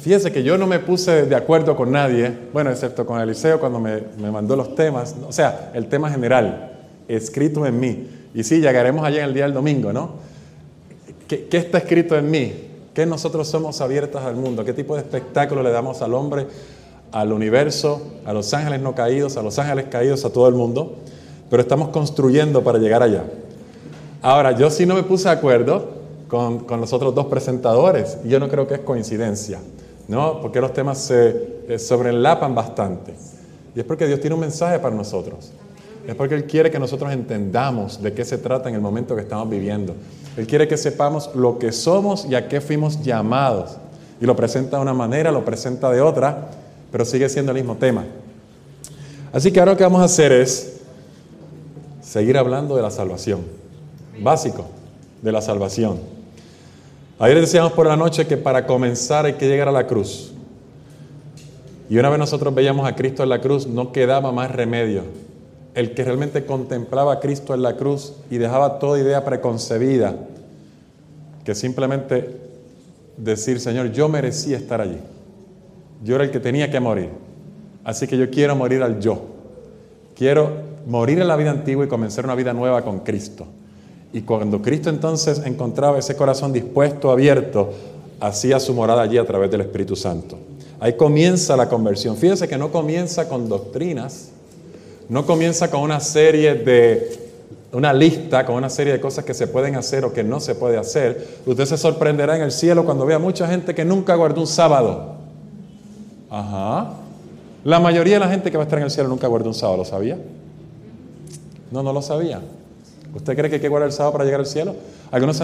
Fíjese que yo no me puse de acuerdo con nadie, bueno, excepto con Eliseo cuando me, mandó los temas, o sea, el tema general, escrito en mí. Y sí, llegaremos allá en el día del domingo, ¿no? ¿Qué, ¿Qué, está escrito en mí? ¿Qué nosotros somos abiertas al mundo? ¿Qué tipo de espectáculo le damos al hombre, al universo, a los ángeles no caídos, a los ángeles caídos, a todo el mundo? Pero estamos construyendo para llegar allá. Ahora, yo sí no me puse de acuerdo con, con los otros dos presentadores, y yo no creo que es coincidencia. ¿No? Porque los temas se eh, sobrelapan bastante. Y es porque Dios tiene un mensaje para nosotros. Es porque Él quiere que nosotros entendamos de qué se trata en el momento que estamos viviendo. Él quiere que sepamos lo que somos y a qué fuimos llamados. Y lo presenta de una manera, lo presenta de otra, pero sigue siendo el mismo tema. Así que ahora lo que vamos a hacer es seguir hablando de la salvación. Básico, de la salvación. Ayer decíamos por la noche que para comenzar hay que llegar a la cruz. Y una vez nosotros veíamos a Cristo en la cruz, no quedaba más remedio. El que realmente contemplaba a Cristo en la cruz y dejaba toda idea preconcebida, que simplemente decir, Señor, yo merecía estar allí. Yo era el que tenía que morir. Así que yo quiero morir al yo. Quiero morir en la vida antigua y comenzar una vida nueva con Cristo. Y cuando Cristo entonces encontraba ese corazón dispuesto, abierto, hacía su morada allí a través del Espíritu Santo. Ahí comienza la conversión. Fíjense que no comienza con doctrinas, no comienza con una serie de, una lista, con una serie de cosas que se pueden hacer o que no se puede hacer. Usted se sorprenderá en el cielo cuando vea mucha gente que nunca guardó un sábado. Ajá. La mayoría de la gente que va a estar en el cielo nunca guardó un sábado, ¿lo sabía? No, no lo sabía. ¿Usted cree que hay que guardar el sábado para llegar al cielo? Algunos se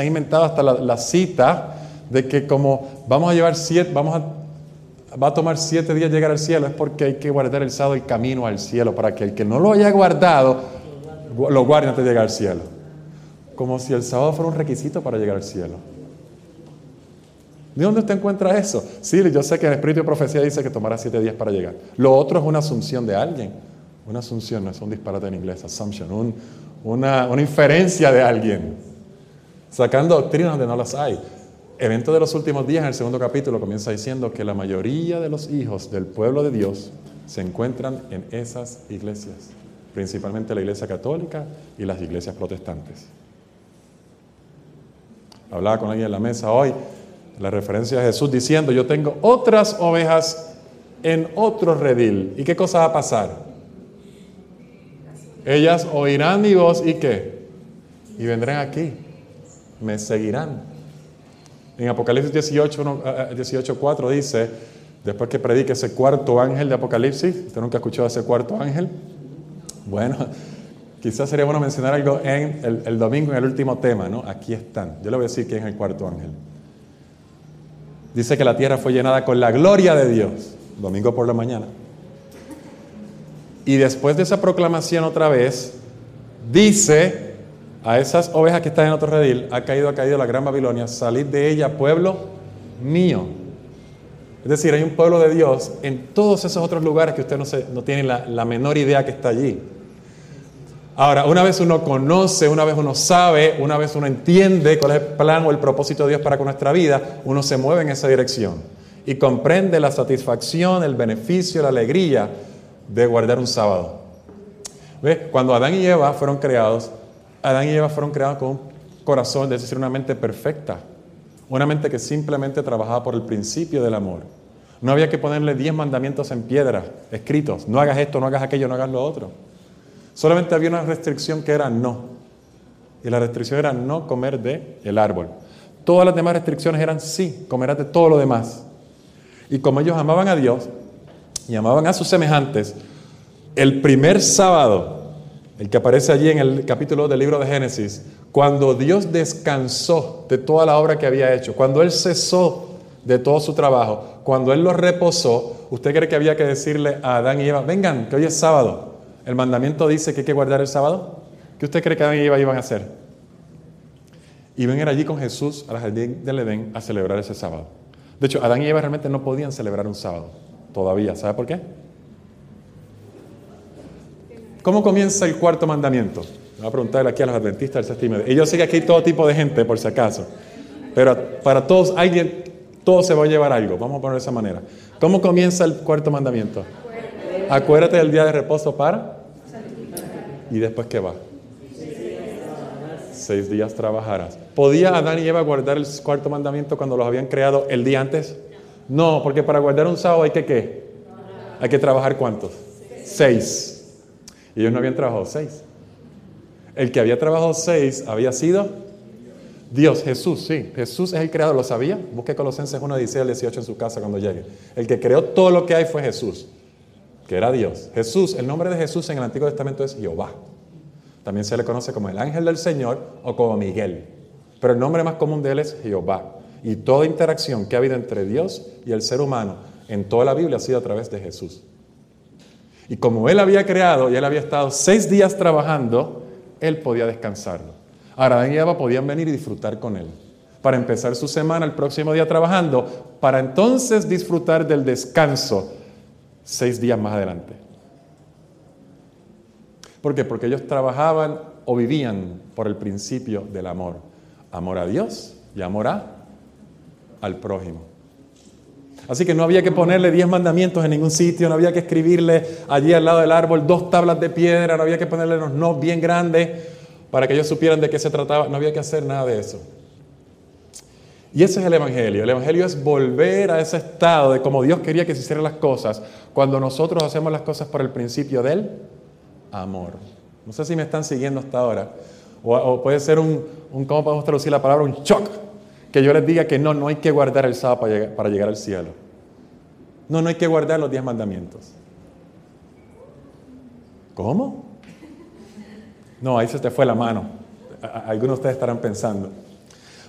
han, inventado hasta la, cita de que como vamos a llevar siete, vamos a, va a tomar siete días llegar al cielo, es porque hay que guardar el sábado el camino al cielo, para que el que no lo haya guardado, lo guarde antes de llegar al cielo. Como si el sábado fuera un requisito para llegar al cielo. ¿De dónde usted encuentra eso? Sí, yo sé que el Espíritu de Profecía dice que tomará siete días para llegar. Lo otro es una asunción de alguien. Una asunción no es un disparate en inglés, assumption, un, una, inferencia de alguien, sacando doctrinas donde no las hay. Evento de los últimos días, en el segundo capítulo, comienza diciendo que la mayoría de los hijos del pueblo de Dios se encuentran en esas iglesias, principalmente la iglesia católica y las iglesias protestantes. Hablaba con alguien en la mesa hoy, la referencia de Jesús diciendo, yo tengo otras ovejas en otro redil. ¿Y qué cosa va a pasar? Ellas oirán mi voz y qué? Y vendrán aquí. Me seguirán. En Apocalipsis 18, 18 4 dice, después que predique ese cuarto ángel de Apocalipsis, ¿usted nunca ha escuchado ese cuarto ángel? Bueno, quizás sería bueno mencionar algo en el, el, domingo, en el último tema, ¿no? Aquí están. Yo le voy a decir quién es el cuarto ángel. Dice que la tierra fue llenada con la gloria de Dios, domingo por la mañana. Y después de esa proclamación otra vez, dice a esas ovejas que están en otro redil, ha caído, ha caído la gran Babilonia, salid de ella, pueblo mío. Es decir, hay un pueblo de Dios en todos esos otros lugares que usted no, no tiene la, la menor idea que está allí. Ahora, una vez uno conoce, una vez uno sabe, una vez uno entiende cuál es el plan o el propósito de Dios para con nuestra vida, uno se mueve en esa dirección y comprende la satisfacción, el beneficio, la alegría de guardar un sábado. ¿Ve? Cuando Adán y Eva fueron creados, Adán y Eva fueron creados con un corazón, es decir, una mente perfecta. Una mente que simplemente trabajaba por el principio del amor. No había que ponerle diez mandamientos en piedra, escritos. No hagas esto, no hagas aquello, no hagas lo otro. Solamente había una restricción que era no. Y la restricción era no comer de el árbol. Todas las demás restricciones eran sí, comerás de todo lo demás. Y como ellos amaban a Dios, y amaban a sus semejantes, el primer sábado, el que aparece allí en el capítulo del libro de Génesis, cuando Dios descansó de toda la obra que había hecho, cuando Él cesó de todo su trabajo, cuando Él lo reposó, ¿usted cree que había que decirle a Adán y Eva, vengan, que hoy es sábado? El mandamiento dice que hay que guardar el sábado. ¿Qué usted cree que Adán y Eva iban a hacer? Iban a ir allí con Jesús al jardín del Edén a celebrar ese sábado. De hecho, Adán y Eva realmente no podían celebrar un sábado todavía. ¿Sabe por qué? ¿Cómo comienza el cuarto mandamiento? Voy a preguntarle aquí a los adventistas del séptimo. Y yo sé que aquí hay todo tipo de gente, por si acaso. Pero para todos, alguien, Todo se va a llevar algo, vamos a poner de esa manera. ¿Cómo comienza el cuarto mandamiento? Acuérdate del día de reposo para. ¿Y después qué va? Seis días trabajarás. ¿Podía Adán y Eva guardar el cuarto mandamiento cuando los habían creado el día antes? No, porque para guardar un sábado hay que qué? Hay que trabajar cuántos? Seis. Y ellos no habían trabajado seis. El que había trabajado seis había sido Dios, Jesús, sí. Jesús es el creador, ¿lo sabía? Busque Colosenses 1, 16 al 18 en su casa cuando llegue. El que creó todo lo que hay fue Jesús, que era Dios. Jesús, el nombre de Jesús en el Antiguo Testamento es Jehová. También se le conoce como el ángel del Señor o como Miguel. Pero el nombre más común de él es Jehová. Y toda interacción que ha habido entre Dios y el ser humano en toda la Biblia ha sido a través de Jesús. Y como él había creado y él había estado seis días trabajando, él podía descansarlo. Adán y Eva podían venir y disfrutar con él. Para empezar su semana el próximo día trabajando, para entonces disfrutar del descanso seis días más adelante. ¿Por qué? Porque ellos trabajaban o vivían por el principio del amor. Amor a Dios y amor a, al prójimo. Así que no había que ponerle diez mandamientos en ningún sitio, no había que escribirle allí al lado del árbol dos tablas de piedra, no había que ponerle unos no bien grandes para que ellos supieran de qué se trataba, no había que hacer nada de eso. Y ese es el Evangelio. El Evangelio es volver a ese estado de como Dios quería que se hicieran las cosas cuando nosotros hacemos las cosas por el principio del amor. No sé si me están siguiendo hasta ahora. O, puede ser un, ¿cómo podemos traducir la palabra? Un shock. Que yo les diga que no, no hay que guardar el sábado para llegar, para llegar al cielo. No, no hay que guardar los diez mandamientos. ¿Cómo? No, ahí se te fue la mano. Algunos de ustedes estarán pensando.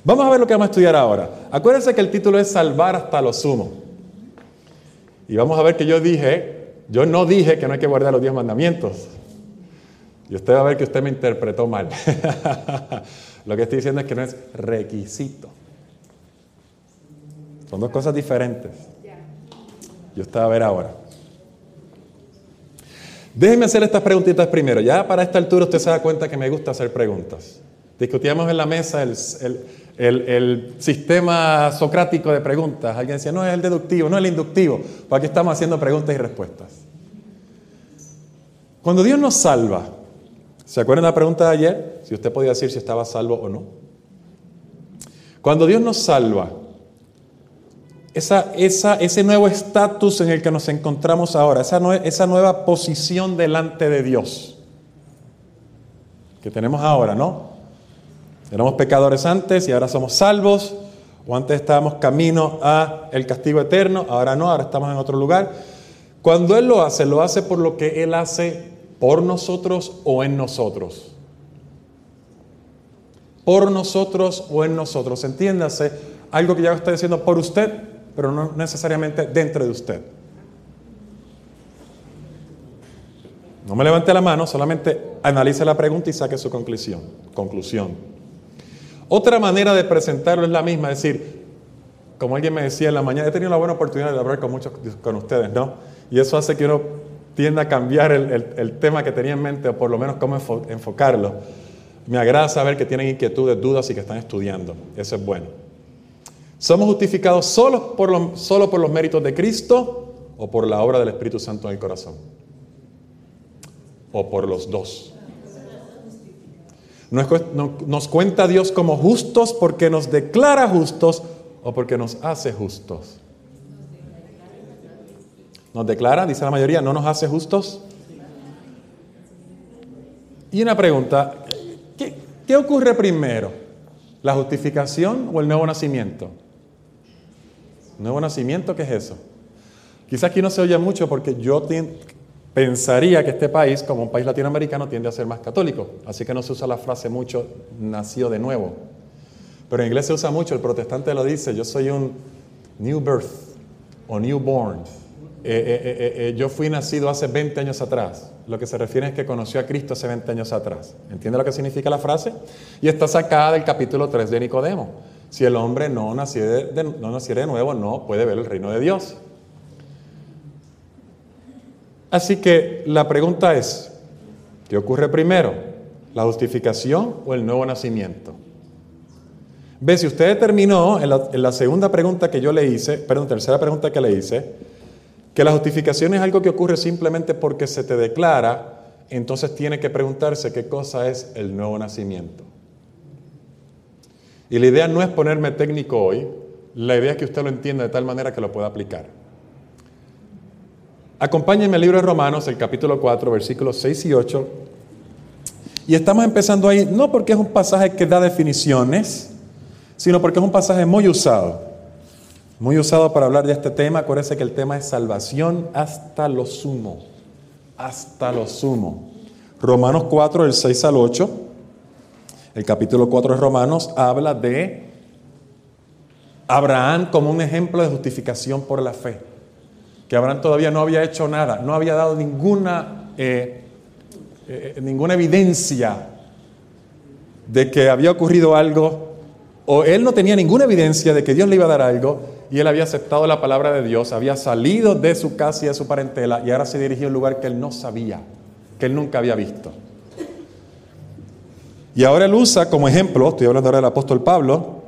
Vamos a ver lo que vamos a estudiar ahora. Acuérdense que el título es Salvar hasta lo sumo. Y vamos a ver que yo dije, yo no dije que no hay que guardar los diez mandamientos. Y usted va a ver que usted me interpretó mal. Lo que estoy diciendo es que no es requisito. Son dos cosas diferentes. Y usted va a ver ahora. Déjenme hacer estas preguntitas primero. Ya para esta altura usted se da cuenta que me gusta hacer preguntas. Discutíamos en la mesa el, el, sistema socrático de preguntas. Alguien decía, no es el deductivo, no es el inductivo. Pues aquí estamos haciendo preguntas y respuestas. Cuando Dios nos salva, ¿Se acuerdan la pregunta de ayer? Si usted podía decir si estaba salvo o no. Cuando Dios nos salva, esa, ese nuevo estatus en el que nos encontramos ahora, esa, esa nueva posición delante de Dios que tenemos ahora, ¿no? Éramos pecadores antes y ahora somos salvos, o antes estábamos camino a el castigo eterno, ahora no, ahora estamos en otro lugar. Cuando Él lo hace, lo hace por lo que Él hace por nosotros o en nosotros. Por nosotros o en nosotros. Entiéndase, algo que ya estoy diciendo por usted, pero no necesariamente dentro de usted. No me levante la mano, solamente analice la pregunta y saque su conclusión. conclusión. Otra manera de presentarlo es la misma, es decir, como alguien me decía en la mañana, he tenido la buena oportunidad de hablar con muchos con ustedes, ¿no? Y eso hace que uno tienda a cambiar el, tema que tenía en mente, o por lo menos cómo enfocarlo. Me agrada saber que tienen inquietudes, dudas y que están estudiando. Eso es bueno. ¿Somos justificados solo por, solo por los méritos de Cristo o por la obra del Espíritu Santo en el corazón? ¿O por los dos? ¿Nos cuenta Dios como justos porque nos declara justos o porque nos hace justos? Nos declara, dice la mayoría, no nos hace justos. Y una pregunta, ¿qué, ocurre primero? ¿La justificación o el nuevo nacimiento? ¿Nuevo nacimiento qué es eso? Quizás aquí no se oye mucho porque yo pensaría que este país, como un país latinoamericano, tiende a ser más católico. Así que no se usa la frase mucho, nació de nuevo. Pero en inglés se usa mucho, el protestante lo dice, yo soy un new birth o newborn. Eh, eh, eh, yo fui nacido hace 20 años atrás. Lo que se refiere es que conoció a Cristo hace 20 años atrás. ¿Entiende lo que significa la frase? Y está sacada del capítulo 3 de Nicodemo. Si el hombre no naciera de nuevo, no puede ver el reino de Dios. Así que la pregunta es, ¿qué ocurre primero? ¿La justificación o el nuevo nacimiento? Ve, si usted determinó en la, en la segunda pregunta que yo le hice, perdón, tercera pregunta que le hice, que la justificación es algo que ocurre simplemente porque se te declara, entonces tiene que preguntarse qué cosa es el nuevo nacimiento. Y la idea no es ponerme técnico hoy, la idea es que usted lo entienda de tal manera que lo pueda aplicar. Acompáñenme al libro de Romanos, el capítulo 4, versículos 6 y 8. Y estamos empezando ahí, no porque es un pasaje que da definiciones, sino porque es un pasaje muy usado. Muy usado para hablar de este tema. Acuérdense que el tema es salvación hasta lo sumo. Hasta lo sumo. Romanos 4, del 6 al 8. El capítulo 4 de Romanos habla de Abraham como un ejemplo de justificación por la fe. Que Abraham todavía no había hecho nada, no había dado ninguna, eh, eh, ninguna evidencia de que había ocurrido algo, o él no tenía ninguna evidencia de que Dios le iba a dar algo, y él había aceptado la palabra de Dios, había salido de su casa y de su parentela, y ahora se dirigía a un lugar que él no sabía, que él nunca había visto. Y ahora él usa como ejemplo, estoy hablando ahora del apóstol Pablo,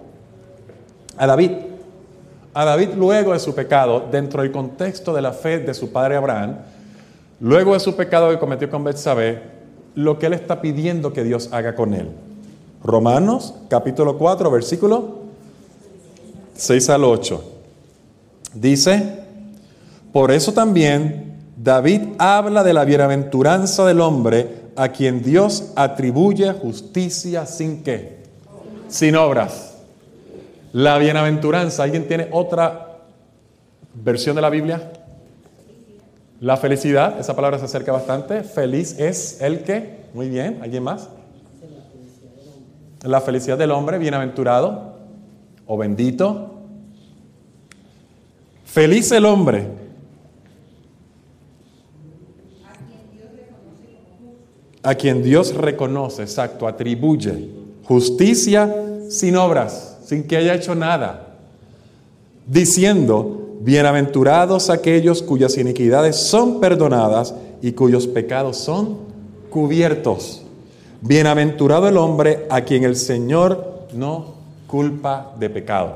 a David. A David luego de su pecado, dentro del contexto de la fe de su padre Abraham, luego de su pecado que cometió con Betsabé, lo que él está pidiendo que Dios haga con él. Romanos capítulo 4, versículo 6 al 8. Dice, por eso también David habla de la bienaventuranza del hombre a quien Dios atribuye justicia sin qué, sin obras. La bienaventuranza, ¿alguien tiene otra versión de la Biblia? La felicidad, esa palabra se acerca bastante. Feliz es el que, muy bien, ¿alguien más? La felicidad del hombre, bienaventurado o bendito. Feliz el hombre. A quien Dios reconoce, exacto, atribuye justicia sin obras sin que haya hecho nada, diciendo, bienaventurados aquellos cuyas iniquidades son perdonadas y cuyos pecados son cubiertos. Bienaventurado el hombre a quien el Señor no culpa de pecado.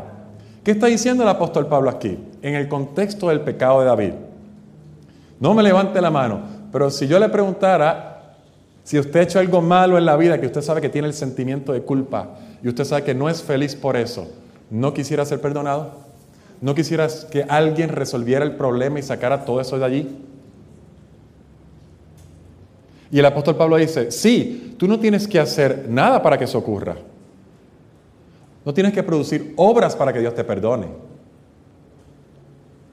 ¿Qué está diciendo el apóstol Pablo aquí? En el contexto del pecado de David. No me levante la mano, pero si yo le preguntara si usted ha hecho algo malo en la vida que usted sabe que tiene el sentimiento de culpa, y usted sabe que no es feliz por eso, ¿no quisiera ser perdonado? ¿No quisiera que alguien resolviera el problema y sacara todo eso de allí? Y el apóstol Pablo dice, sí, tú no tienes que hacer nada para que eso ocurra. No tienes que producir obras para que Dios te perdone.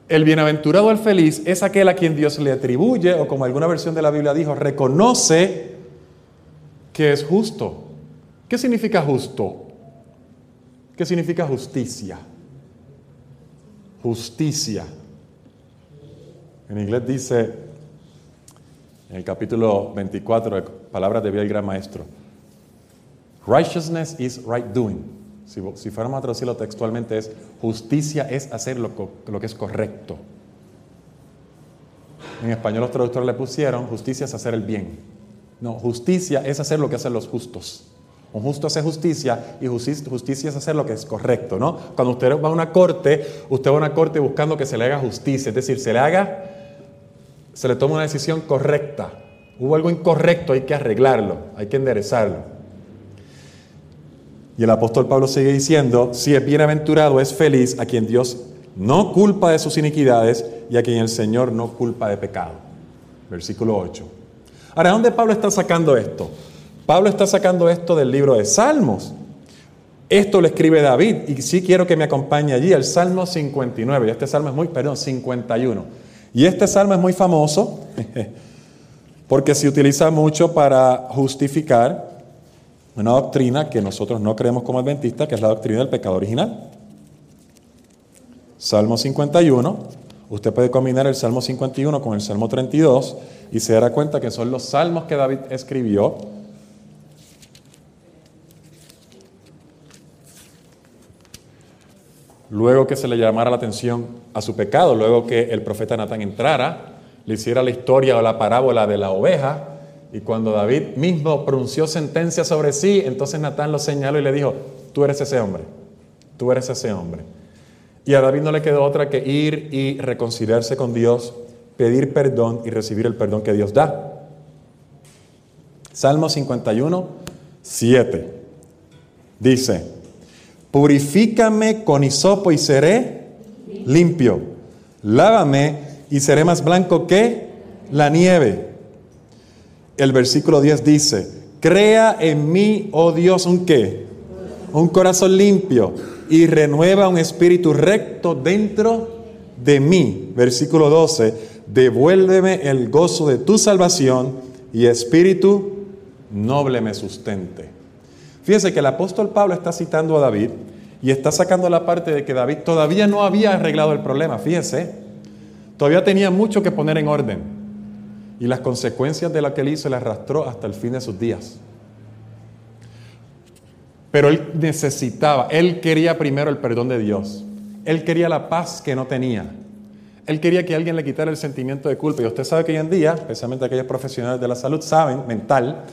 El bienaventurado, el feliz, es aquel a quien Dios le atribuye, o como alguna versión de la Biblia dijo, reconoce que es justo. ¿Qué significa justo? ¿Qué significa justicia? Justicia. En inglés dice, en el capítulo 24 de Palabras de del Gran Maestro, Righteousness is right doing. Si, si, fuéramos a traducirlo textualmente es, justicia es hacer lo, lo que es correcto. En español los traductores le pusieron, justicia es hacer el bien. No, justicia es hacer lo que hacen los justos. Un justo hace justicia y justicia es hacer lo que es correcto, ¿no? Cuando usted va a una corte, usted va a una corte buscando que se le haga justicia, es decir, se le haga, se le toma una decisión correcta. Hubo algo incorrecto, hay que arreglarlo, hay que enderezarlo. Y el apóstol Pablo sigue diciendo, si es bienaventurado, es feliz a quien Dios no culpa de sus iniquidades y a quien el Señor no culpa de pecado. Versículo 8. Ahora, ¿dónde Pablo está sacando esto? Pablo está sacando esto del libro de Salmos. Esto lo escribe David y sí quiero que me acompañe allí, el Salmo 59. Y este salmo es muy, perdón, 51. Y este salmo es muy famoso porque se utiliza mucho para justificar una doctrina que nosotros no creemos como adventistas, que es la doctrina del pecado original. Salmo 51. Usted puede combinar el Salmo 51 con el Salmo 32 y se dará cuenta que son los salmos que David escribió luego que se le llamara la atención a su pecado, luego que el profeta Natán entrara, le hiciera la historia o la parábola de la oveja, y cuando David mismo pronunció sentencia sobre sí, entonces Natán lo señaló y le dijo, tú eres ese hombre, tú eres ese hombre. Y a David no le quedó otra que ir y reconciliarse con Dios, pedir perdón y recibir el perdón que Dios da. Salmo 51, 7. Dice, purifícame con hisopo y seré limpio. Lávame y seré más blanco que la nieve. El versículo 10 dice, crea en mí, oh Dios, un qué? Un corazón limpio y renueva un espíritu recto dentro de mí. Versículo 12, devuélveme el gozo de tu salvación y espíritu noble me sustente. Fíjense que el apóstol Pablo está citando a David y está sacando la parte de que David todavía no había arreglado el problema. Fíjense, todavía tenía mucho que poner en orden. Y las consecuencias de lo que él hizo le arrastró hasta el fin de sus días. Pero él necesitaba, él quería primero el perdón de Dios. Él quería la paz que no tenía. Él quería que alguien le quitara el sentimiento de culpa. Y usted sabe que hoy en día, especialmente aquellos profesionales de la salud, saben, mental,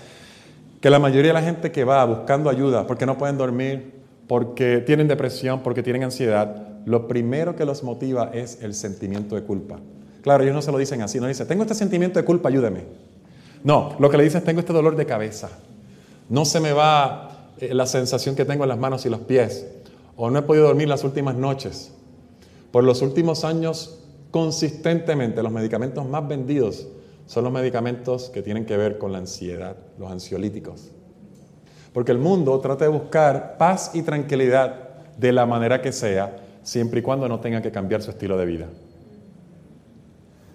que la mayoría de la gente que va buscando ayuda porque no pueden dormir, porque tienen depresión, porque tienen ansiedad, lo primero que los motiva es el sentimiento de culpa. Claro, ellos no se lo dicen así, no dicen, tengo este sentimiento de culpa, ayúdeme. No, lo que le dicen es, tengo este dolor de cabeza. No se me va la sensación que tengo en las manos y los pies. O no he podido dormir las últimas noches. Por los últimos años, consistentemente, los medicamentos más vendidos son los medicamentos que tienen que ver con la ansiedad, los ansiolíticos. Porque el mundo trata de buscar paz y tranquilidad de la manera que sea, siempre y cuando no tenga que cambiar su estilo de vida.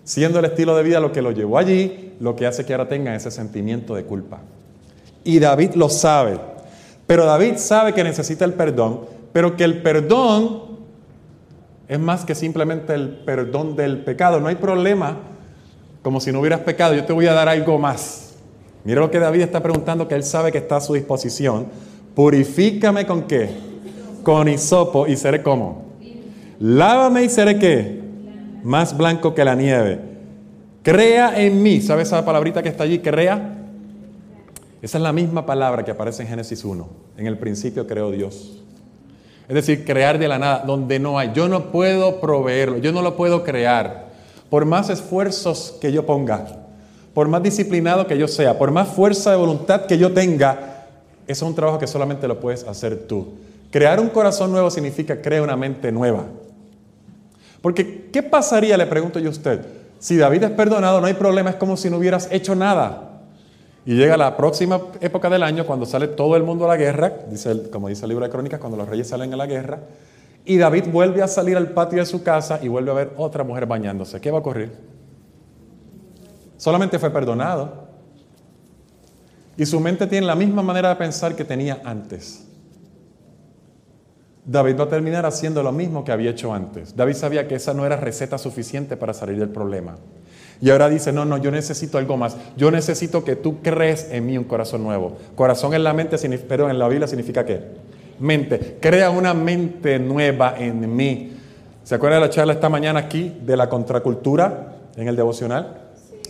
Siendo el estilo de vida lo que lo llevó allí, lo que hace que ahora tenga ese sentimiento de culpa. Y David lo sabe. Pero David sabe que necesita el perdón, pero que el perdón es más que simplemente el perdón del pecado. No hay problema como si no hubieras pecado, yo te voy a dar algo más. Mira lo que David está preguntando, que él sabe que está a su disposición. Purifícame con qué? Con hisopo y seré como. Lávame y seré qué? Más blanco que la nieve. Crea en mí. ¿Sabes esa palabrita que está allí? Crea. Esa es la misma palabra que aparece en Génesis 1. En el principio creó Dios. Es decir, crear de la nada, donde no hay. Yo no puedo proveerlo, yo no lo puedo crear por más esfuerzos que yo ponga, por más disciplinado que yo sea, por más fuerza de voluntad que yo tenga, eso es un trabajo que solamente lo puedes hacer tú. Crear un corazón nuevo significa crear una mente nueva. Porque, ¿qué pasaría, le pregunto yo a usted, si David es perdonado, no hay problema, es como si no hubieras hecho nada? Y llega la próxima época del año, cuando sale todo el mundo a la guerra, dice, como dice el libro de Crónicas, cuando los reyes salen a la guerra, y David vuelve a salir al patio de su casa y vuelve a ver otra mujer bañándose. ¿Qué va a ocurrir? Solamente fue perdonado. Y su mente tiene la misma manera de pensar que tenía antes. David va a terminar haciendo lo mismo que había hecho antes. David sabía que esa no era receta suficiente para salir del problema. Y ahora dice, no, no, yo necesito algo más. Yo necesito que tú crees en mí un corazón nuevo. Corazón en la mente, pero en la Biblia significa qué? mente. Crea una mente nueva en mí. ¿Se acuerdan de la charla esta mañana aquí de la contracultura en el devocional?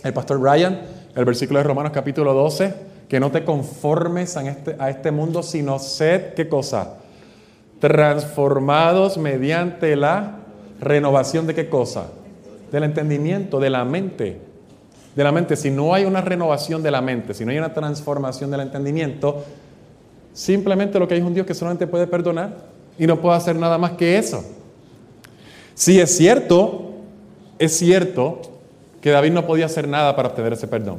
El pastor Ryan, el versículo de Romanos capítulo 12, que no te conformes a este, a este mundo, sino sed, ¿qué cosa? Transformados mediante la renovación de qué cosa? Del entendimiento, de la mente. De la mente. Si no hay una renovación de la mente, si no hay una transformación del entendimiento, Simplemente lo que hay es un Dios que solamente puede perdonar y no puede hacer nada más que eso. Si es cierto, es cierto que David no podía hacer nada para obtener ese perdón.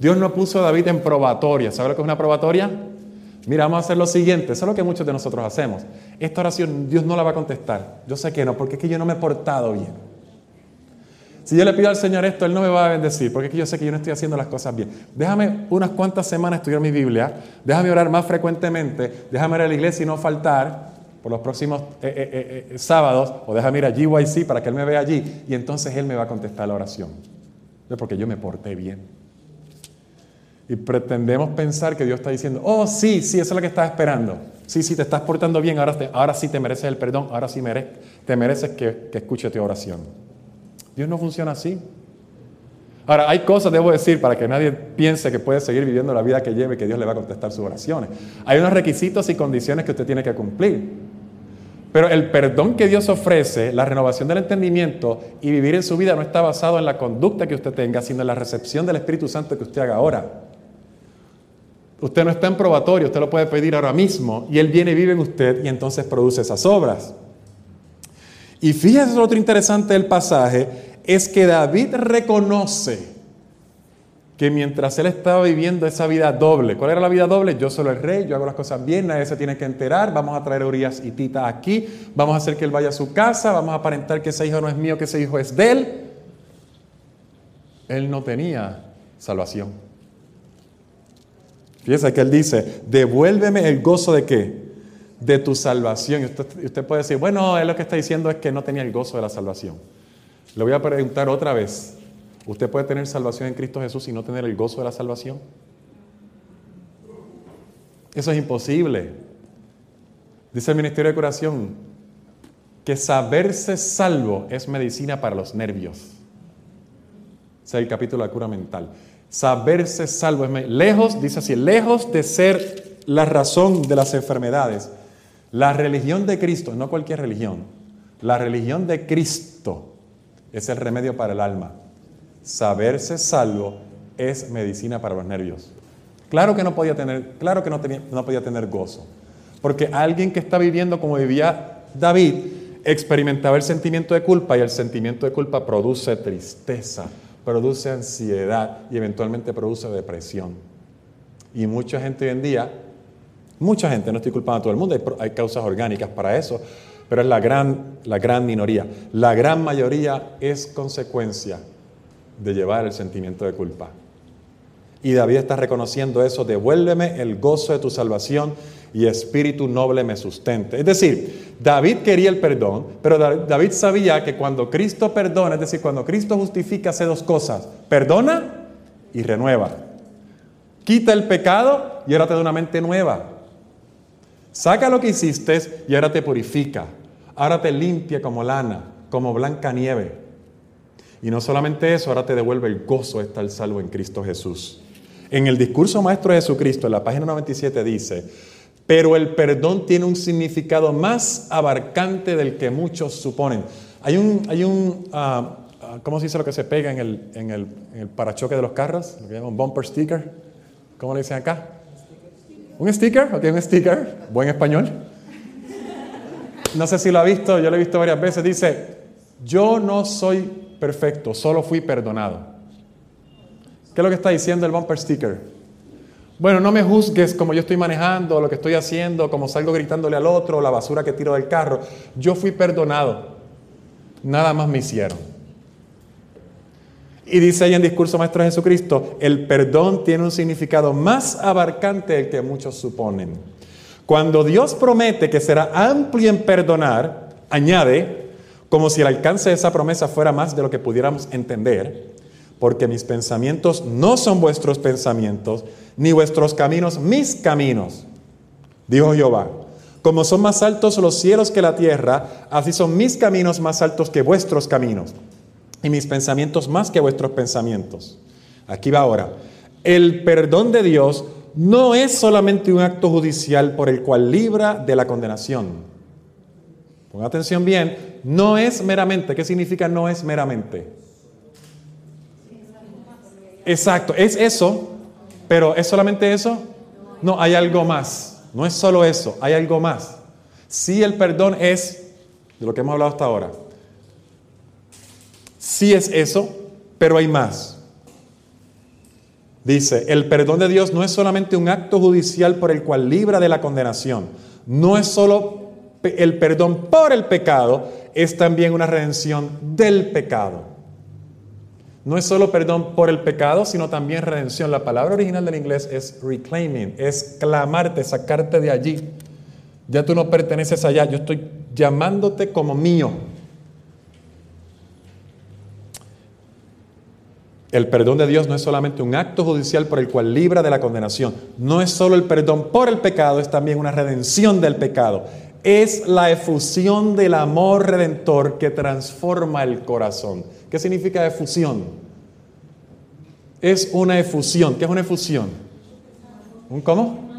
Dios no puso a David en probatoria. ¿Sabe lo que es una probatoria? Mira, vamos a hacer lo siguiente. Eso es lo que muchos de nosotros hacemos. Esta oración Dios no la va a contestar. Yo sé que no, porque es que yo no me he portado bien. Si yo le pido al Señor esto, Él no me va a bendecir, porque es que yo sé que yo no estoy haciendo las cosas bien. Déjame unas cuantas semanas estudiar mi Biblia, déjame orar más frecuentemente, déjame ir a la iglesia y no faltar por los próximos eh, eh, eh, sábados, o déjame ir a GYC para que Él me vea allí, y entonces Él me va a contestar la oración. Porque yo me porté bien. Y pretendemos pensar que Dios está diciendo, oh, sí, sí, eso es lo que estás esperando. Sí, sí, te estás portando bien, ahora, ahora sí te mereces el perdón, ahora sí te mereces que, que escuche tu oración. Dios no funciona así. Ahora, hay cosas, debo decir, para que nadie piense que puede seguir viviendo la vida que lleve, que Dios le va a contestar sus oraciones. Hay unos requisitos y condiciones que usted tiene que cumplir. Pero el perdón que Dios ofrece, la renovación del entendimiento y vivir en su vida no está basado en la conducta que usted tenga, sino en la recepción del Espíritu Santo que usted haga ahora. Usted no está en probatorio, usted lo puede pedir ahora mismo y Él viene y vive en usted y entonces produce esas obras. Y fíjese otro interesante del pasaje, es que David reconoce que mientras él estaba viviendo esa vida doble, ¿cuál era la vida doble? Yo soy el rey, yo hago las cosas bien, nadie se tiene que enterar, vamos a traer a Urias y Tita aquí, vamos a hacer que él vaya a su casa, vamos a aparentar que ese hijo no es mío, que ese hijo es de él. Él no tenía salvación. Fíjese que él dice, devuélveme el gozo de qué? De tu salvación. Y usted, puede decir, bueno, él lo que está diciendo es que no tenía el gozo de la salvación. Le voy a preguntar otra vez, ¿Usted puede tener salvación en Cristo Jesús y no tener el gozo de la salvación? Eso es imposible. Dice el Ministerio de Curación que saberse salvo es medicina para los nervios. Ese es el capítulo de la cura mental. Saberse salvo es lejos, dice así, lejos de ser la razón de las enfermedades. La religión de Cristo, no cualquier religión, la religión de Cristo es el remedio para el alma saberse salvo es medicina para los nervios. Claro que no podía tener, claro que no, podía tener gozo, porque alguien que está viviendo como vivía David experimentaba el sentimiento de culpa y el sentimiento de culpa produce tristeza, produce ansiedad y eventualmente produce depresión. Y mucha gente hoy en día, mucha gente, no estoy culpando a todo el mundo, hay, causas orgánicas para eso, pero es la gran, la gran minoría. La gran mayoría es consecuencia de llevar el sentimiento de culpa. Y David está reconociendo eso, devuélveme el gozo de tu salvación y espíritu noble me sustente. Es decir, David quería el perdón, pero David sabía que cuando Cristo perdona, es decir, cuando Cristo justifica, hace dos cosas, perdona y renueva. Quita el pecado y ahora te da una mente nueva. Saca lo que hiciste y ahora te purifica. Ahora te limpia como lana, como blanca nieve. Y no solamente eso, ahora te devuelve el gozo de estar salvo en Cristo Jesús. En el discurso maestro de Jesucristo, en la página 97 dice, pero el perdón tiene un significado más abarcante del que muchos suponen. Hay un, hay un ah, ah, ¿cómo se dice lo que se pega en el, en el, en el parachoque de los carros? Lo que llaman bumper sticker. ¿Cómo le dicen acá? ¿Un sticker? ¿Ok? Un sticker. Buen español. No sé si lo ha visto, yo lo he visto varias veces. Dice, yo no soy perfecto, solo fui perdonado. ¿Qué es lo que está diciendo el bumper sticker? Bueno, no me juzgues como yo estoy manejando, lo que estoy haciendo, como salgo gritándole al otro, la basura que tiro del carro. Yo fui perdonado. Nada más me hicieron. Y dice ahí en Discurso Maestro Jesucristo, el perdón tiene un significado más abarcante del que muchos suponen. Cuando Dios promete que será amplio en perdonar, añade, como si el alcance de esa promesa fuera más de lo que pudiéramos entender, porque mis pensamientos no son vuestros pensamientos, ni vuestros caminos mis caminos, dijo Jehová. Como son más altos los cielos que la tierra, así son mis caminos más altos que vuestros caminos, y mis pensamientos más que vuestros pensamientos. Aquí va ahora. El perdón de Dios no es solamente un acto judicial por el cual libra de la condenación Ponga atención bien, no es meramente. ¿Qué significa no es meramente? Exacto, es eso, pero ¿es solamente eso? No, hay algo más. No es solo eso, hay algo más. Sí, el perdón es, de lo que hemos hablado hasta ahora, sí es eso, pero hay más. Dice, el perdón de Dios no es solamente un acto judicial por el cual libra de la condenación, no es solo el perdón por el pecado es también una redención del pecado. No es solo perdón por el pecado, sino también redención. La palabra original del inglés es reclaiming, es clamarte, sacarte de allí. Ya tú no perteneces allá, yo estoy llamándote como mío. El perdón de Dios no es solamente un acto judicial por el cual libra de la condenación. No es solo el perdón por el pecado, es también una redención del pecado es la efusión del amor redentor que transforma el corazón. ¿Qué significa efusión? Es una efusión. ¿Qué es una efusión? ¿Un cómo?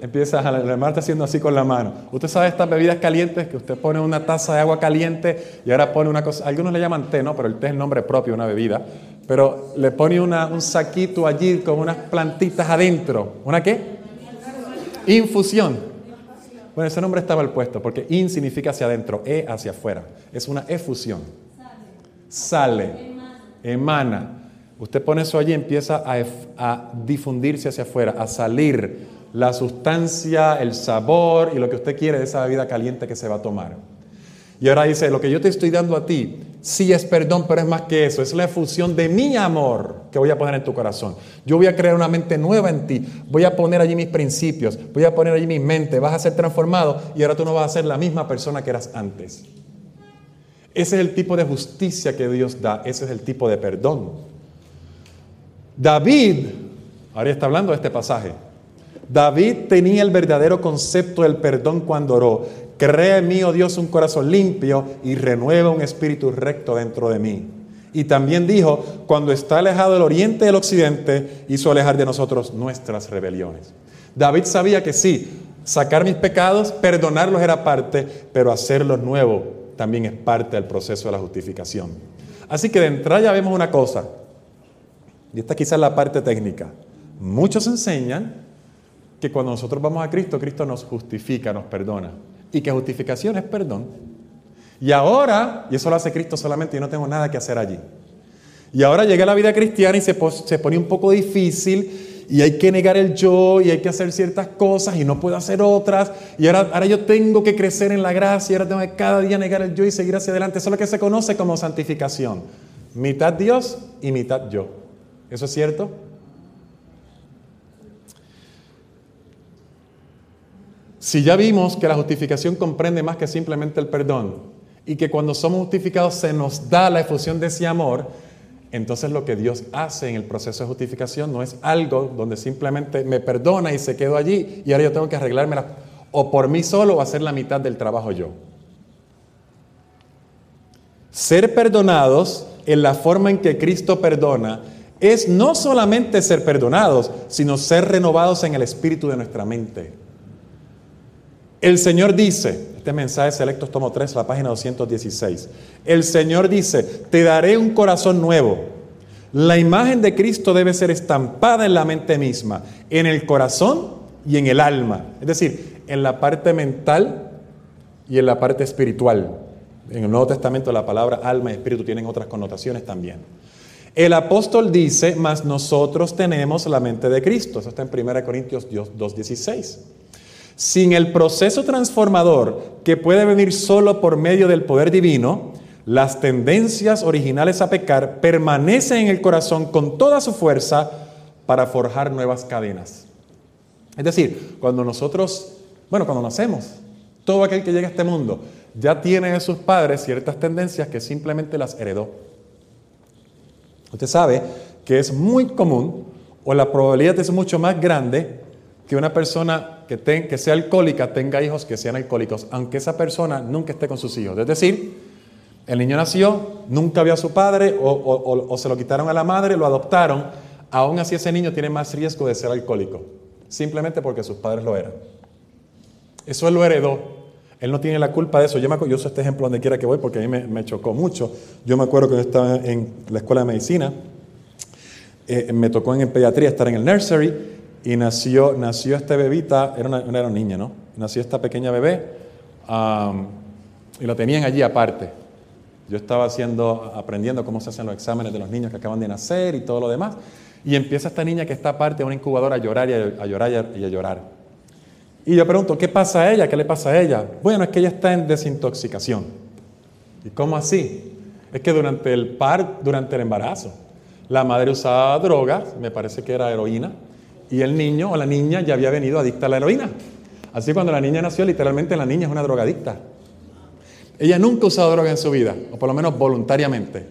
Empieza a Marta haciendo así con la mano. Usted sabe estas bebidas calientes que usted pone una taza de agua caliente y ahora pone una cosa, algunos le llaman té, ¿no? Pero el té es el nombre propio de una bebida. Pero le pone un saquito allí con unas plantitas adentro. ¿Una qué? Infusión. Bueno, ese nombre estaba al puesto porque in significa hacia adentro, e hacia afuera. Es una efusión. Sale, emana. Usted pone eso allí y empieza a, a difundirse hacia afuera, a salir la sustancia, el sabor y lo que usted quiere de esa bebida caliente que se va a tomar. Y ahora dice, lo que yo te estoy dando a ti, sí es perdón, pero es más que eso, es la efusión de mi amor que voy a poner en tu corazón. Yo voy a crear una mente nueva en ti, voy a poner allí mis principios, voy a poner allí mi mente, vas a ser transformado y ahora tú no vas a ser la misma persona que eras antes. Ese es el tipo de justicia que Dios da, ese es el tipo de perdón. David, ahora está hablando de este pasaje, David tenía el verdadero concepto del perdón cuando oró. Crea en mí, oh Dios, un corazón limpio y renueva un espíritu recto dentro de mí. Y también dijo, cuando está alejado del oriente y del occidente, hizo alejar de nosotros nuestras rebeliones. David sabía que sí, sacar mis pecados, perdonarlos era parte, pero hacerlos nuevos también es parte del proceso de la justificación. Así que de entrada ya vemos una cosa, y esta quizás es la parte técnica. Muchos enseñan que cuando nosotros vamos a Cristo, Cristo nos justifica, nos perdona. Y que justificación es perdón. Y ahora, y eso lo hace Cristo solamente, yo no tengo nada que hacer allí. Y ahora llega la vida cristiana y se, se pone un poco difícil y hay que negar el yo y hay que hacer ciertas cosas y no puedo hacer otras. Y ahora, ahora yo tengo que crecer en la gracia y ahora tengo que cada día negar el yo y seguir hacia adelante. Eso es lo que se conoce como santificación. Mitad Dios y mitad yo. ¿Eso es cierto? Si ya vimos que la justificación comprende más que simplemente el perdón y que cuando somos justificados se nos da la efusión de ese amor, entonces lo que Dios hace en el proceso de justificación no es algo donde simplemente me perdona y se quedó allí y ahora yo tengo que arreglármela o por mí solo o hacer la mitad del trabajo yo. Ser perdonados en la forma en que Cristo perdona es no solamente ser perdonados, sino ser renovados en el espíritu de nuestra mente. El Señor dice, este mensaje selecto tomo 3, la página 216. El Señor dice, te daré un corazón nuevo. La imagen de Cristo debe ser estampada en la mente misma, en el corazón y en el alma. Es decir, en la parte mental y en la parte espiritual. En el Nuevo Testamento la palabra alma y espíritu tienen otras connotaciones también. El apóstol dice, mas nosotros tenemos la mente de Cristo. Eso está en 1 Corintios 2.16. Sin el proceso transformador que puede venir solo por medio del poder divino, las tendencias originales a pecar permanecen en el corazón con toda su fuerza para forjar nuevas cadenas. Es decir, cuando nosotros, bueno, cuando nacemos, todo aquel que llega a este mundo ya tiene de sus padres ciertas tendencias que simplemente las heredó. Usted sabe que es muy común, o la probabilidad es mucho más grande, que una persona que, sea alcohólica tenga hijos que sean alcohólicos, aunque esa persona nunca esté con sus hijos. Es decir, el niño nació, nunca vio a su padre o, o se lo quitaron a la madre, lo adoptaron, aún así ese niño tiene más riesgo de ser alcohólico, simplemente porque sus padres lo eran. Eso él lo heredó. Él no tiene la culpa de eso. Yo, me, yo uso este ejemplo donde quiera que voy porque a mí me, chocó mucho. Yo me acuerdo que yo estaba en la escuela de medicina, eh, me tocó en pediatría estar en el nursery y nació, nació este bebita, era una, era niña, ¿no? Nació esta pequeña bebé y lo tenían allí aparte. Yo estaba haciendo, aprendiendo cómo se hacen los exámenes de los niños que acaban de nacer y todo lo demás. Y empieza esta niña que está aparte de una incubadora a llorar y a, llorar y a llorar. Y yo pregunto, ¿qué pasa a ella? ¿Qué le pasa a ella? Bueno, es que ella está en desintoxicación. ¿Y cómo así? Es que durante el par, durante el embarazo, la madre usaba drogas, me parece que era heroína, y el niño o la niña ya había venido adicta a la heroína. Así cuando la niña nació, literalmente la niña es una drogadicta. Ella nunca ha usado droga en su vida, o por lo menos voluntariamente.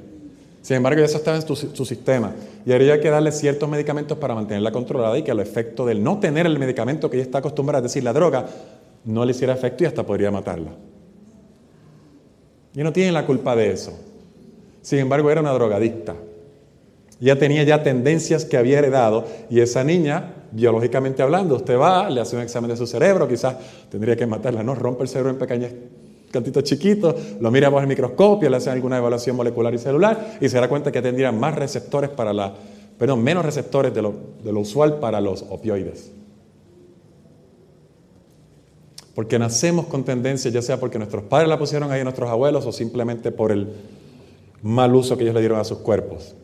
Sin embargo, eso estaba en su, sistema. Y habría que darle ciertos medicamentos para mantenerla controlada y que al efecto del no tener el medicamento que ella está acostumbrada, es decir, la droga, no le hiciera efecto y hasta podría matarla. Y no tiene la culpa de eso. Sin embargo, era una drogadicta. Ya tenía ya tendencias que había heredado y esa niña, biológicamente hablando, usted va, le hace un examen de su cerebro, quizás tendría que matarla, ¿no? Rompe el cerebro en pequeños cantitos chiquitos, lo mira bajo el microscopio, le hacen alguna evaluación molecular y celular y se da cuenta que tendría más receptores para la, perdón, menos receptores de lo, de lo usual para los opioides. Porque nacemos con tendencias, ya sea porque nuestros padres la pusieron ahí, nuestros abuelos, o simplemente por el mal uso que ellos le dieron a sus cuerpos.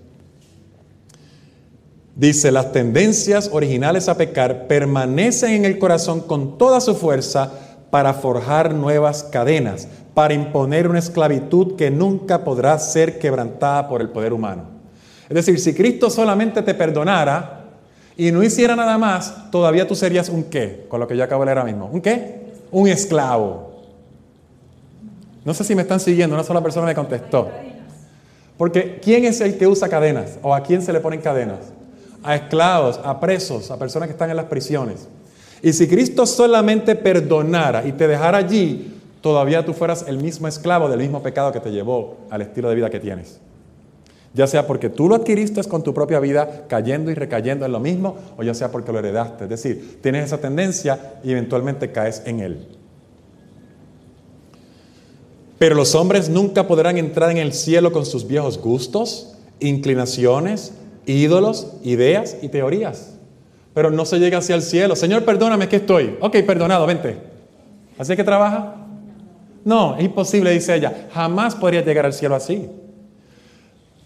Dice, las tendencias originales a pecar permanecen en el corazón con toda su fuerza para forjar nuevas cadenas, para imponer una esclavitud que nunca podrá ser quebrantada por el poder humano. Es decir, si Cristo solamente te perdonara y no hiciera nada más, todavía tú serías un qué, con lo que yo acabo de leer ahora mismo. ¿Un qué? un esclavo. No sé si me están siguiendo, una sola persona me contestó. Porque ¿quién es el que usa cadenas? ¿O a quién se le ponen cadenas? A esclavos, a presos, a personas que están en las prisiones. Y si Cristo solamente perdonara y te dejara allí, todavía tú fueras el mismo esclavo del mismo pecado que te llevó al estilo de vida que tienes. Ya sea porque tú lo adquiriste con tu propia vida, cayendo y recayendo en lo mismo, o ya sea porque lo heredaste. Es decir, tienes esa tendencia y eventualmente caes en él. Pero los hombres nunca podrán entrar en el cielo con sus viejos gustos, inclinaciones, ídolos, ideas y teorías. Pero no se llega hacia el cielo. Señor, perdóname que estoy. Ok, perdonado, vente. ¿Así que trabaja? No, es imposible, dice ella. Jamás podría llegar al cielo así.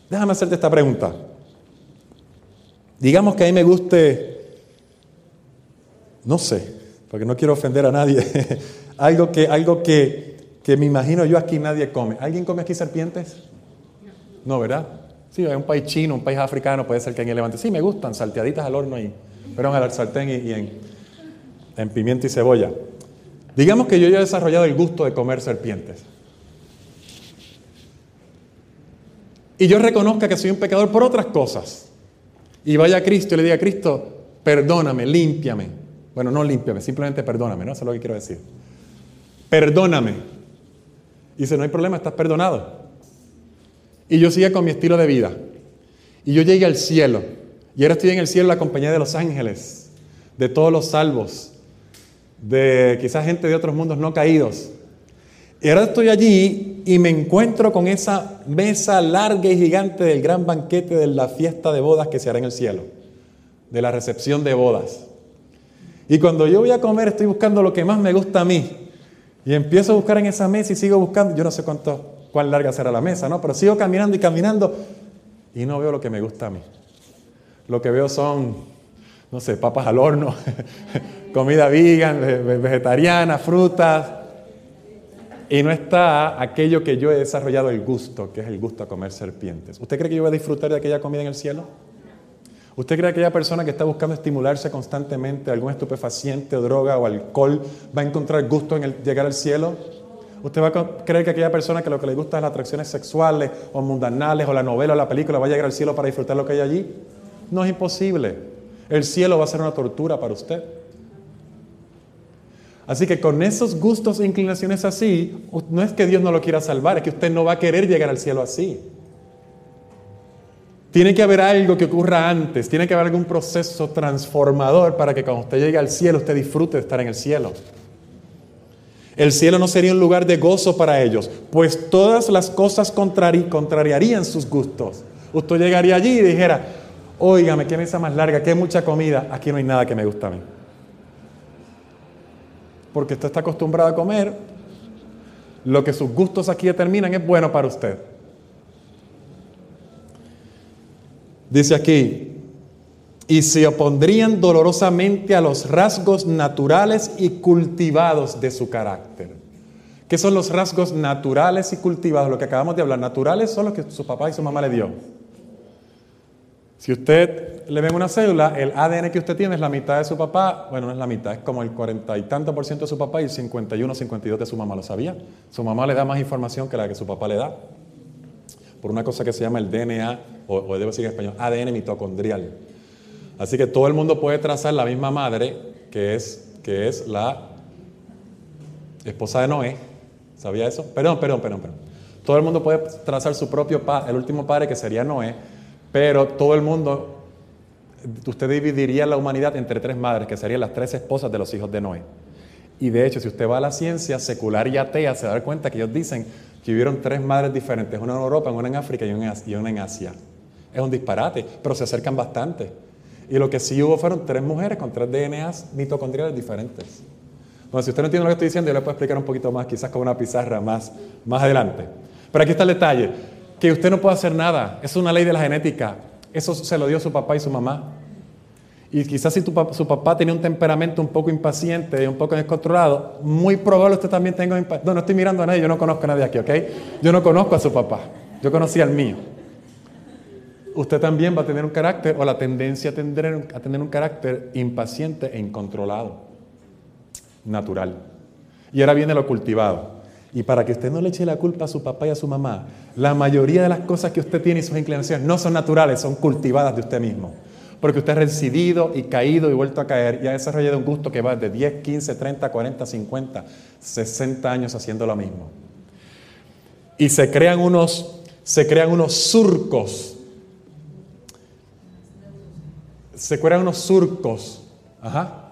Déjame hacerte esta pregunta. Digamos que a mí me guste, no sé, porque no quiero ofender a nadie, algo, que, algo que, que me imagino yo aquí nadie come. ¿Alguien come aquí serpientes? No, ¿verdad? Sí, hay un país chino, un país africano, puede ser que alguien levante. Sí, me gustan, salteaditas al horno y, perdón, al sartén y, en, en pimienta y cebolla. Digamos que yo ya he desarrollado el gusto de comer serpientes. Y yo reconozca que soy un pecador por otras cosas. Y vaya a Cristo y le diga a Cristo, perdóname, límpiame. Bueno, no límpiame, simplemente perdóname, ¿no? Eso es lo que quiero decir. Perdóname. Y dice, no hay problema, estás perdonado. Y yo siga con mi estilo de vida. Y yo llegué al cielo. Y ahora estoy en el cielo la compañía de los ángeles, de todos los salvos, de quizás gente de otros mundos no caídos. Y ahora estoy allí y me encuentro con esa mesa larga y gigante del gran banquete de la fiesta de bodas que se hará en el cielo, de la recepción de bodas. Y cuando yo voy a comer estoy buscando lo que más me gusta a mí. Y empiezo a buscar en esa mesa y sigo buscando, yo no sé cuánto, cuán larga será la mesa, ¿no? Pero sigo caminando y caminando y no veo lo que me gusta a mí. Lo que veo son, no sé, papas al horno, comida vegan, vegetariana, frutas, y no está aquello que yo he desarrollado el gusto, que es el gusto a comer serpientes. ¿Usted cree que yo voy a disfrutar de aquella comida en el cielo? ¿Usted cree que aquella persona que está buscando estimularse constantemente, algún estupefaciente o droga o alcohol, va a encontrar gusto en llegar al cielo? ¿Usted va a creer que aquella persona que lo que le gusta es las atracciones sexuales o mundanales o la novela o la película va a llegar al cielo para disfrutar lo que hay allí? No es imposible. El cielo va a ser una tortura para usted. Así que con esos gustos e inclinaciones así, no es que Dios no lo quiera salvar, es que usted no va a querer llegar al cielo así. Tiene que haber algo que ocurra antes, tiene que haber algún proceso transformador para que cuando usted llegue al cielo usted disfrute de estar en el cielo. El cielo no sería un lugar de gozo para ellos, pues todas las cosas contrariarían sus gustos. Usted llegaría allí y dijera, óigame, qué mesa más larga, qué mucha comida, aquí no hay nada que me guste a mí porque usted está acostumbrado a comer, lo que sus gustos aquí determinan es bueno para usted. Dice aquí, y se opondrían dolorosamente a los rasgos naturales y cultivados de su carácter. ¿Qué son los rasgos naturales y cultivados? Lo que acabamos de hablar, naturales son los que su papá y su mamá le dio. Si usted le ve una célula, el ADN que usted tiene es la mitad de su papá, bueno, no es la mitad, es como el cuarenta y tanto por ciento de su papá y el 51, 52 de su mamá, ¿lo sabía? Su mamá le da más información que la que su papá le da, por una cosa que se llama el DNA, o, o debo decir en español, ADN mitocondrial. Así que todo el mundo puede trazar la misma madre, que es, que es la esposa de Noé, ¿sabía eso? Perdón, perdón, perdón, perdón. Todo el mundo puede trazar su propio padre, el último padre que sería Noé, Pero todo el mundo, usted dividiría la humanidad entre tres madres, que serían las tres esposas de los hijos de Noé. Y de hecho, si usted va a la ciencia secular y atea, se da cuenta que ellos dicen que hubieron tres madres diferentes, una en Europa, una en África y una en Asia. Es un disparate, pero se acercan bastante. Y lo que sí hubo fueron tres mujeres con tres DNAs mitocondriales diferentes. Bueno, si usted no entiende lo que estoy diciendo, yo le puedo explicar un poquito más, quizás con una pizarra más, más adelante. Pero aquí está el detalle, que usted no puede hacer nada, es una ley de la genética. Eso se lo dio su papá y su mamá. Y quizás si su papá tenía un temperamento un poco impaciente y un poco descontrolado, muy probable usted también tenga un No, no estoy mirando a nadie, yo no conozco a nadie aquí, ¿ok? Yo no conozco a su papá, yo conocí al mío. Usted también va a tener un carácter o la tendencia a tener, a tener un carácter impaciente e incontrolado, natural. Y ahora viene lo cultivado. Y para que usted no le eche la culpa a su papá y a su mamá, la mayoría de las cosas que usted tiene y sus inclinaciones no son naturales, son cultivadas de usted mismo porque usted ha residido y caído y vuelto a caer y ha desarrollado un gusto que va de 10, 15, 30, 40, 50, 60 años haciendo lo mismo. Y se crean unos, se crean unos surcos. Se crean unos surcos. Ajá.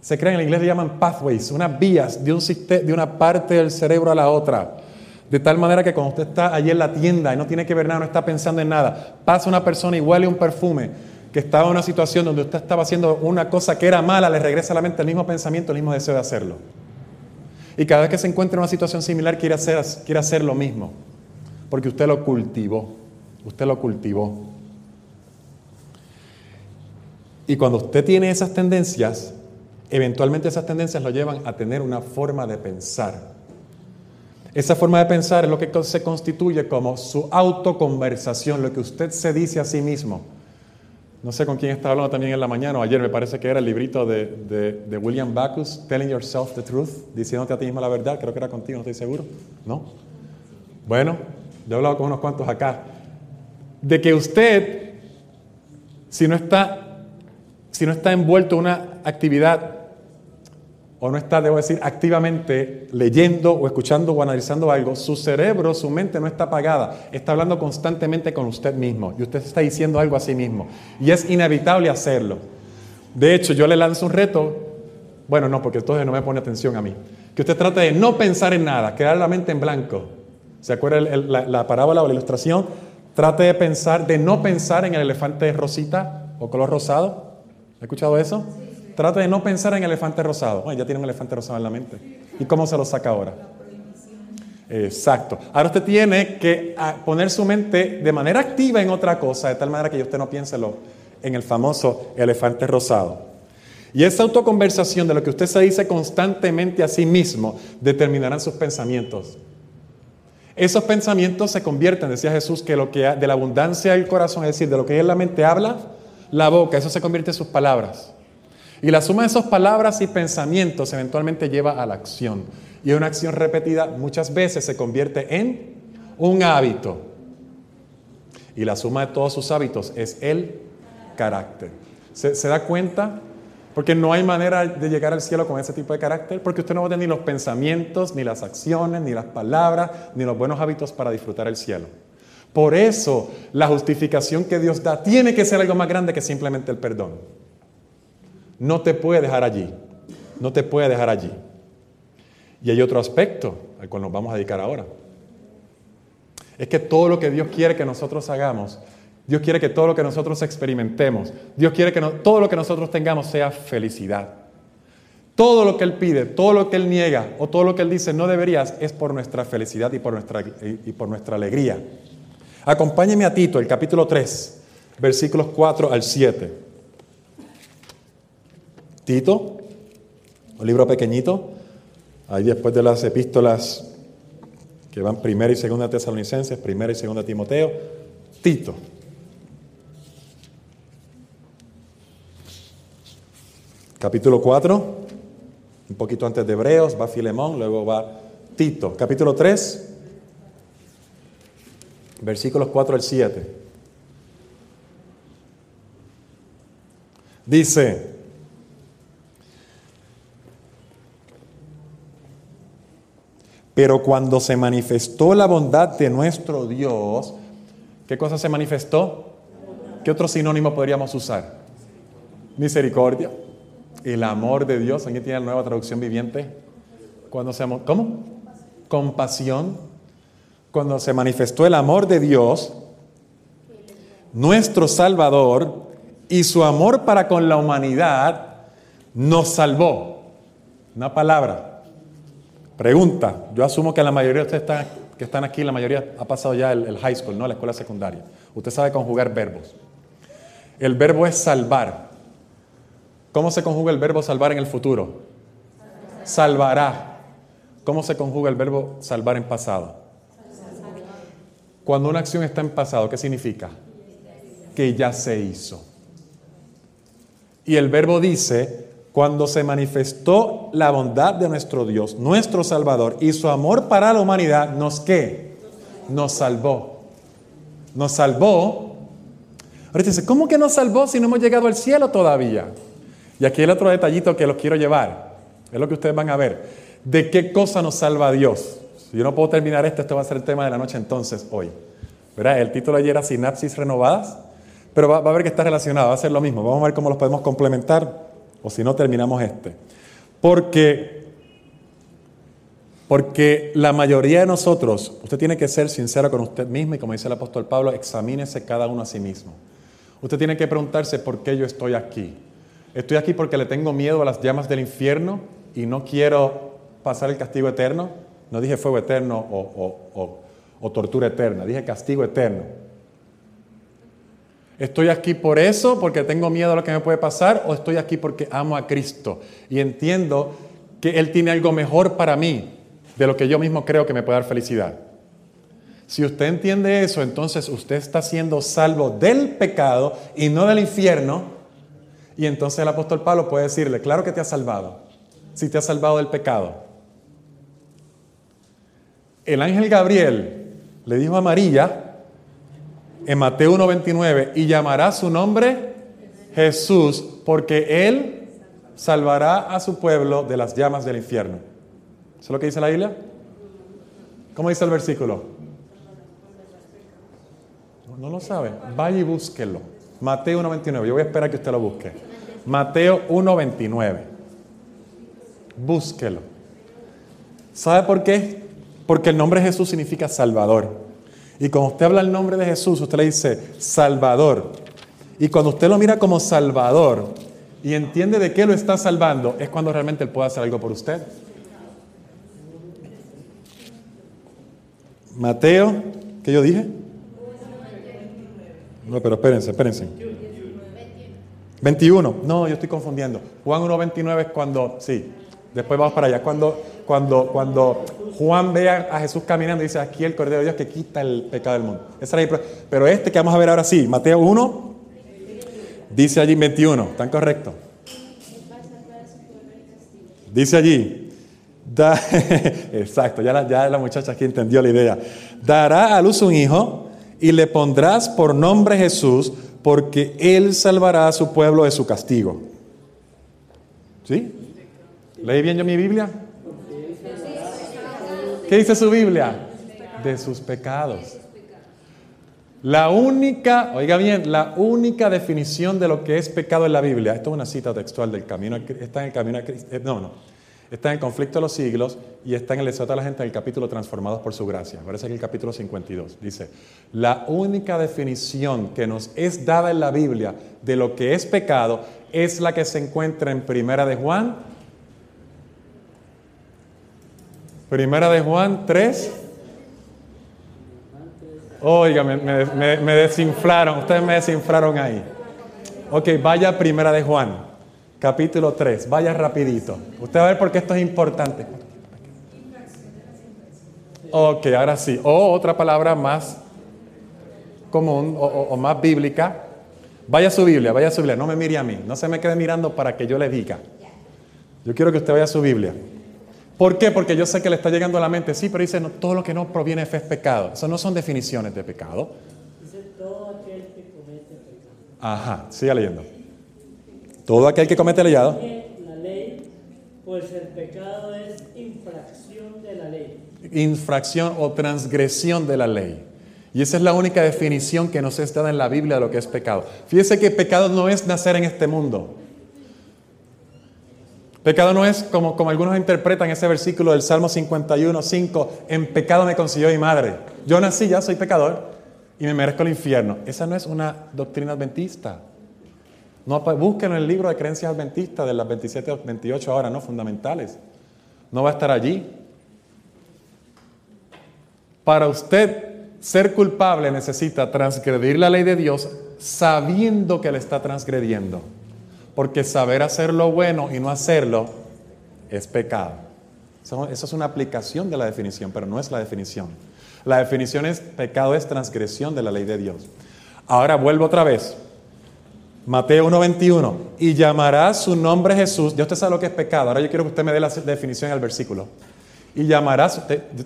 Se crean, en inglés le llaman pathways, unas vías de, un de una parte del cerebro a la otra. De tal manera que cuando usted está allí en la tienda y no tiene que ver nada, no está pensando en nada, pasa una persona y huele un perfume, que estaba en una situación donde usted estaba haciendo una cosa que era mala, le regresa a la mente el mismo pensamiento, el mismo deseo de hacerlo. Y cada vez que se encuentra en una situación similar quiere hacer, quiere hacer lo mismo, porque usted lo cultivó, usted lo cultivó. Y cuando usted tiene esas tendencias, eventualmente esas tendencias lo llevan a tener una forma de pensar. Esa forma de pensar es lo que se constituye como su autoconversación, lo que usted se dice a sí mismo. No sé con quién estaba hablando también en la mañana o ayer, me parece que era el librito de, de, William Bacchus, Telling Yourself the Truth, diciéndote a ti mismo la verdad, creo que era contigo, no estoy seguro, ¿no? Bueno, yo he hablado con unos cuantos acá, de que usted, si no está, si no está envuelto en una actividad o no está, debo decir, activamente leyendo o escuchando o analizando algo, su cerebro, su mente no está apagada, está hablando constantemente con usted mismo y usted está diciendo algo a sí mismo. Y es inevitable hacerlo. De hecho, yo le lanzo un reto, bueno, no, porque entonces no me pone atención a mí, que usted trate de no pensar en nada, quedar la mente en blanco. ¿Se acuerda la, la parábola o la ilustración? Trate de pensar, de no pensar en el elefante rosita o color rosado. ¿Ha escuchado eso? Trata de no pensar en elefante rosado. Ya tiene un elefante rosado en la mente. ¿Y cómo se lo saca ahora? Exacto. Ahora usted tiene que ah, poner su mente de manera activa en otra cosa, de tal manera que usted no piense en el famoso elefante rosado. Y esa autoconversación de lo que usted se dice constantemente a sí mismo determinarán sus pensamientos. Esos pensamientos se convierten, decía Jesús, que lo que de la abundancia del corazón, es decir, de lo que en la mente habla, la boca, eso se convierte en sus palabras. Y la suma de esas palabras y pensamientos eventualmente lleva a la acción. Y una acción repetida muchas veces se convierte en un hábito. Y la suma de todos sus hábitos es el carácter. ¿Se, da cuenta? Porque no hay manera de llegar al cielo con ese tipo de carácter, porque usted no va a tener ni los pensamientos, ni las acciones, ni las palabras, ni los buenos hábitos para disfrutar el cielo. Por eso la justificación que Dios da tiene que ser algo más grande que simplemente el perdón no te puede dejar allí. No te puede dejar allí. Y hay otro aspecto al cual nos vamos a dedicar ahora. Es que todo lo que Dios quiere que nosotros hagamos, Dios quiere que todo lo que nosotros experimentemos, Dios quiere que todo lo que nosotros tengamos sea felicidad. Todo lo que Él pide, todo lo que Él niega o todo lo que Él dice no deberías es por nuestra felicidad y por nuestra, y por nuestra alegría. Acompáñeme a Tito, el capítulo 3, versículos 4 al 7. Tito, un libro pequeñito, ahí después de las epístolas que van primera y segunda tesalonicenses, primera y segunda Timoteo, Tito. Capítulo 4, un poquito antes de Hebreos, va Filemón, luego va Tito. Capítulo 3, versículos 4 al 7. Dice, Pero cuando se manifestó la bondad de nuestro Dios, ¿Qué cosa se manifestó? ¿Qué otro sinónimo podríamos usar? Misericordia. El amor de Dios. ¿Alguien tiene la nueva traducción viviente? Cuando se, ¿Cómo? Compasión. Cuando se manifestó el amor de Dios, nuestro Salvador, y su amor para con la humanidad, nos salvó. Una palabra. Pregunta. Yo asumo que la mayoría de ustedes que están aquí, la mayoría ha pasado ya el, el high school, ¿no? La escuela secundaria. Usted sabe conjugar verbos. El verbo es salvar. ¿Cómo se conjuga el verbo salvar en el futuro? Salvará. ¿Cómo se conjuga el verbo salvar en pasado? Cuando una acción está en pasado, ¿qué significa? Que ya se hizo. Y el verbo dice, cuando se manifestó la bondad de nuestro Dios, nuestro Salvador, y su amor para la humanidad, ¿nos qué? Nos salvó. Nos salvó Ahora dice, ¿cómo que nos salvó si no hemos llegado al cielo todavía? Y aquí el otro detallito que los quiero llevar, es lo que ustedes van a ver. ¿De qué cosa nos salva Dios? Si yo no puedo terminar esto, esto va a ser el tema de la noche entonces, hoy. ¿Verdad? El título ayer era Sinapsis Renovadas, pero va, a ver que está relacionado, va a ser lo mismo. Vamos a ver cómo los podemos complementar, o si no, terminamos este. Porque, porque la mayoría de nosotros, usted tiene que ser sincero con usted mismo y como dice el apóstol Pablo, examínese cada uno a sí mismo. Usted tiene que preguntarse por qué yo estoy aquí. Estoy aquí porque le tengo miedo a las llamas del infierno y no quiero pasar el castigo eterno. No dije fuego eterno o, tortura eterna, dije castigo eterno. ¿Estoy aquí por eso, porque tengo miedo a lo que me puede pasar, o estoy aquí porque amo a Cristo y entiendo que Él tiene algo mejor para mí de lo que yo mismo creo que me puede dar felicidad? Si usted entiende eso, entonces usted está siendo salvo del pecado y no del infierno. Y entonces el apóstol Pablo puede decirle, claro que te ha salvado, si te ha salvado del pecado. El ángel Gabriel le dijo a María en Mateo 1.29, y llamará su nombre Jesús, porque él salvará a su pueblo de las llamas del infierno. ¿Eso es lo que dice la Biblia? ¿Cómo dice el versículo? ¿No lo sabe? Vaya y búsquelo. Mateo 1.29. Yo voy a esperar que usted lo busque. Mateo 1.29. Búsquelo. ¿Sabe por qué? Porque el nombre de Jesús significa Salvador. Y cuando usted habla el nombre de Jesús, usted le dice Salvador. Y cuando usted lo mira como Salvador y entiende de qué lo está salvando, es cuando realmente Él puede hacer algo por usted. Mateo, ¿qué yo dije? No, pero espérense, espérense. 21. No, yo estoy confundiendo. Juan 1.29 es cuando, sí, después vamos para allá. Cuando, cuando, cuando Juan ve a, Jesús caminando dice, aquí el Cordero de Dios que quita el pecado del mundo. pero este que vamos a ver ahora sí, Mateo 1, dice allí 21, ¿están correcto? Dice allí, exacto, ya la, ya la muchacha aquí entendió la idea. Dará a luz un hijo y le pondrás por nombre Jesús, porque Él salvará a su pueblo de su castigo. ¿Sí? ¿Leí bien yo mi Biblia? ¿Qué dice su Biblia? De sus pecados. La única, oiga bien, la única definición de lo que es pecado en la Biblia, esto es una cita textual del camino, está en el camino a Cristo, eh, no, no, Está en el conflicto de los siglos y está en el deseo de la gente en el capítulo Transformados por su gracia. Parece que el capítulo 52 dice, la única definición que nos es dada en la Biblia de lo que es pecado es la que se encuentra en Primera de Juan. Primera de Juan 3. Oiga, me, desinflaron, ustedes me desinflaron ahí. Ok, vaya Primera de Juan capítulo 3. Vaya rapidito. Usted va a ver por qué esto es importante. Ok, ahora sí. O otra palabra más común o, más bíblica. Vaya a su Biblia, vaya a su Biblia. No me mire a mí. No se me quede mirando para que yo le diga. Yo quiero que usted vaya a su Biblia. ¿Por qué? Porque yo sé que le está llegando a la mente, sí, pero dice, no, todo lo que no proviene de fe es pecado. Eso no son definiciones de pecado. Dice todo aquel que comete pecado. Ajá, siga leyendo. Todo aquel que comete leyado. La ley, pues el pecado es infracción de la ley. Infracción o transgresión de la ley. Y esa es la única definición que nos es dada en la Biblia de lo que es pecado. Fíjese que pecado no es nacer en este mundo. Pecado no es como, como algunos interpretan ese versículo del Salmo 51, 5, en pecado me consiguió mi madre. Yo nací, ya soy pecador y me merezco el infierno. Esa no es una doctrina adventista. No, búsquenlo en el libro de creencias adventistas de las 27 o 28 ahora, ¿no? Fundamentales. No va a estar allí. Para usted ser culpable necesita transgredir la ley de Dios sabiendo que le está transgrediendo. Porque saber hacer lo bueno y no hacerlo es pecado. Eso, es una aplicación de la definición, pero no es la definición. La definición es pecado es transgresión de la ley de Dios. Ahora vuelvo otra vez. Mateo 1.21. Y llamará su nombre Jesús. Ya usted sabe lo que es pecado. Ahora yo quiero que usted me dé la definición al versículo. Y llamará, su,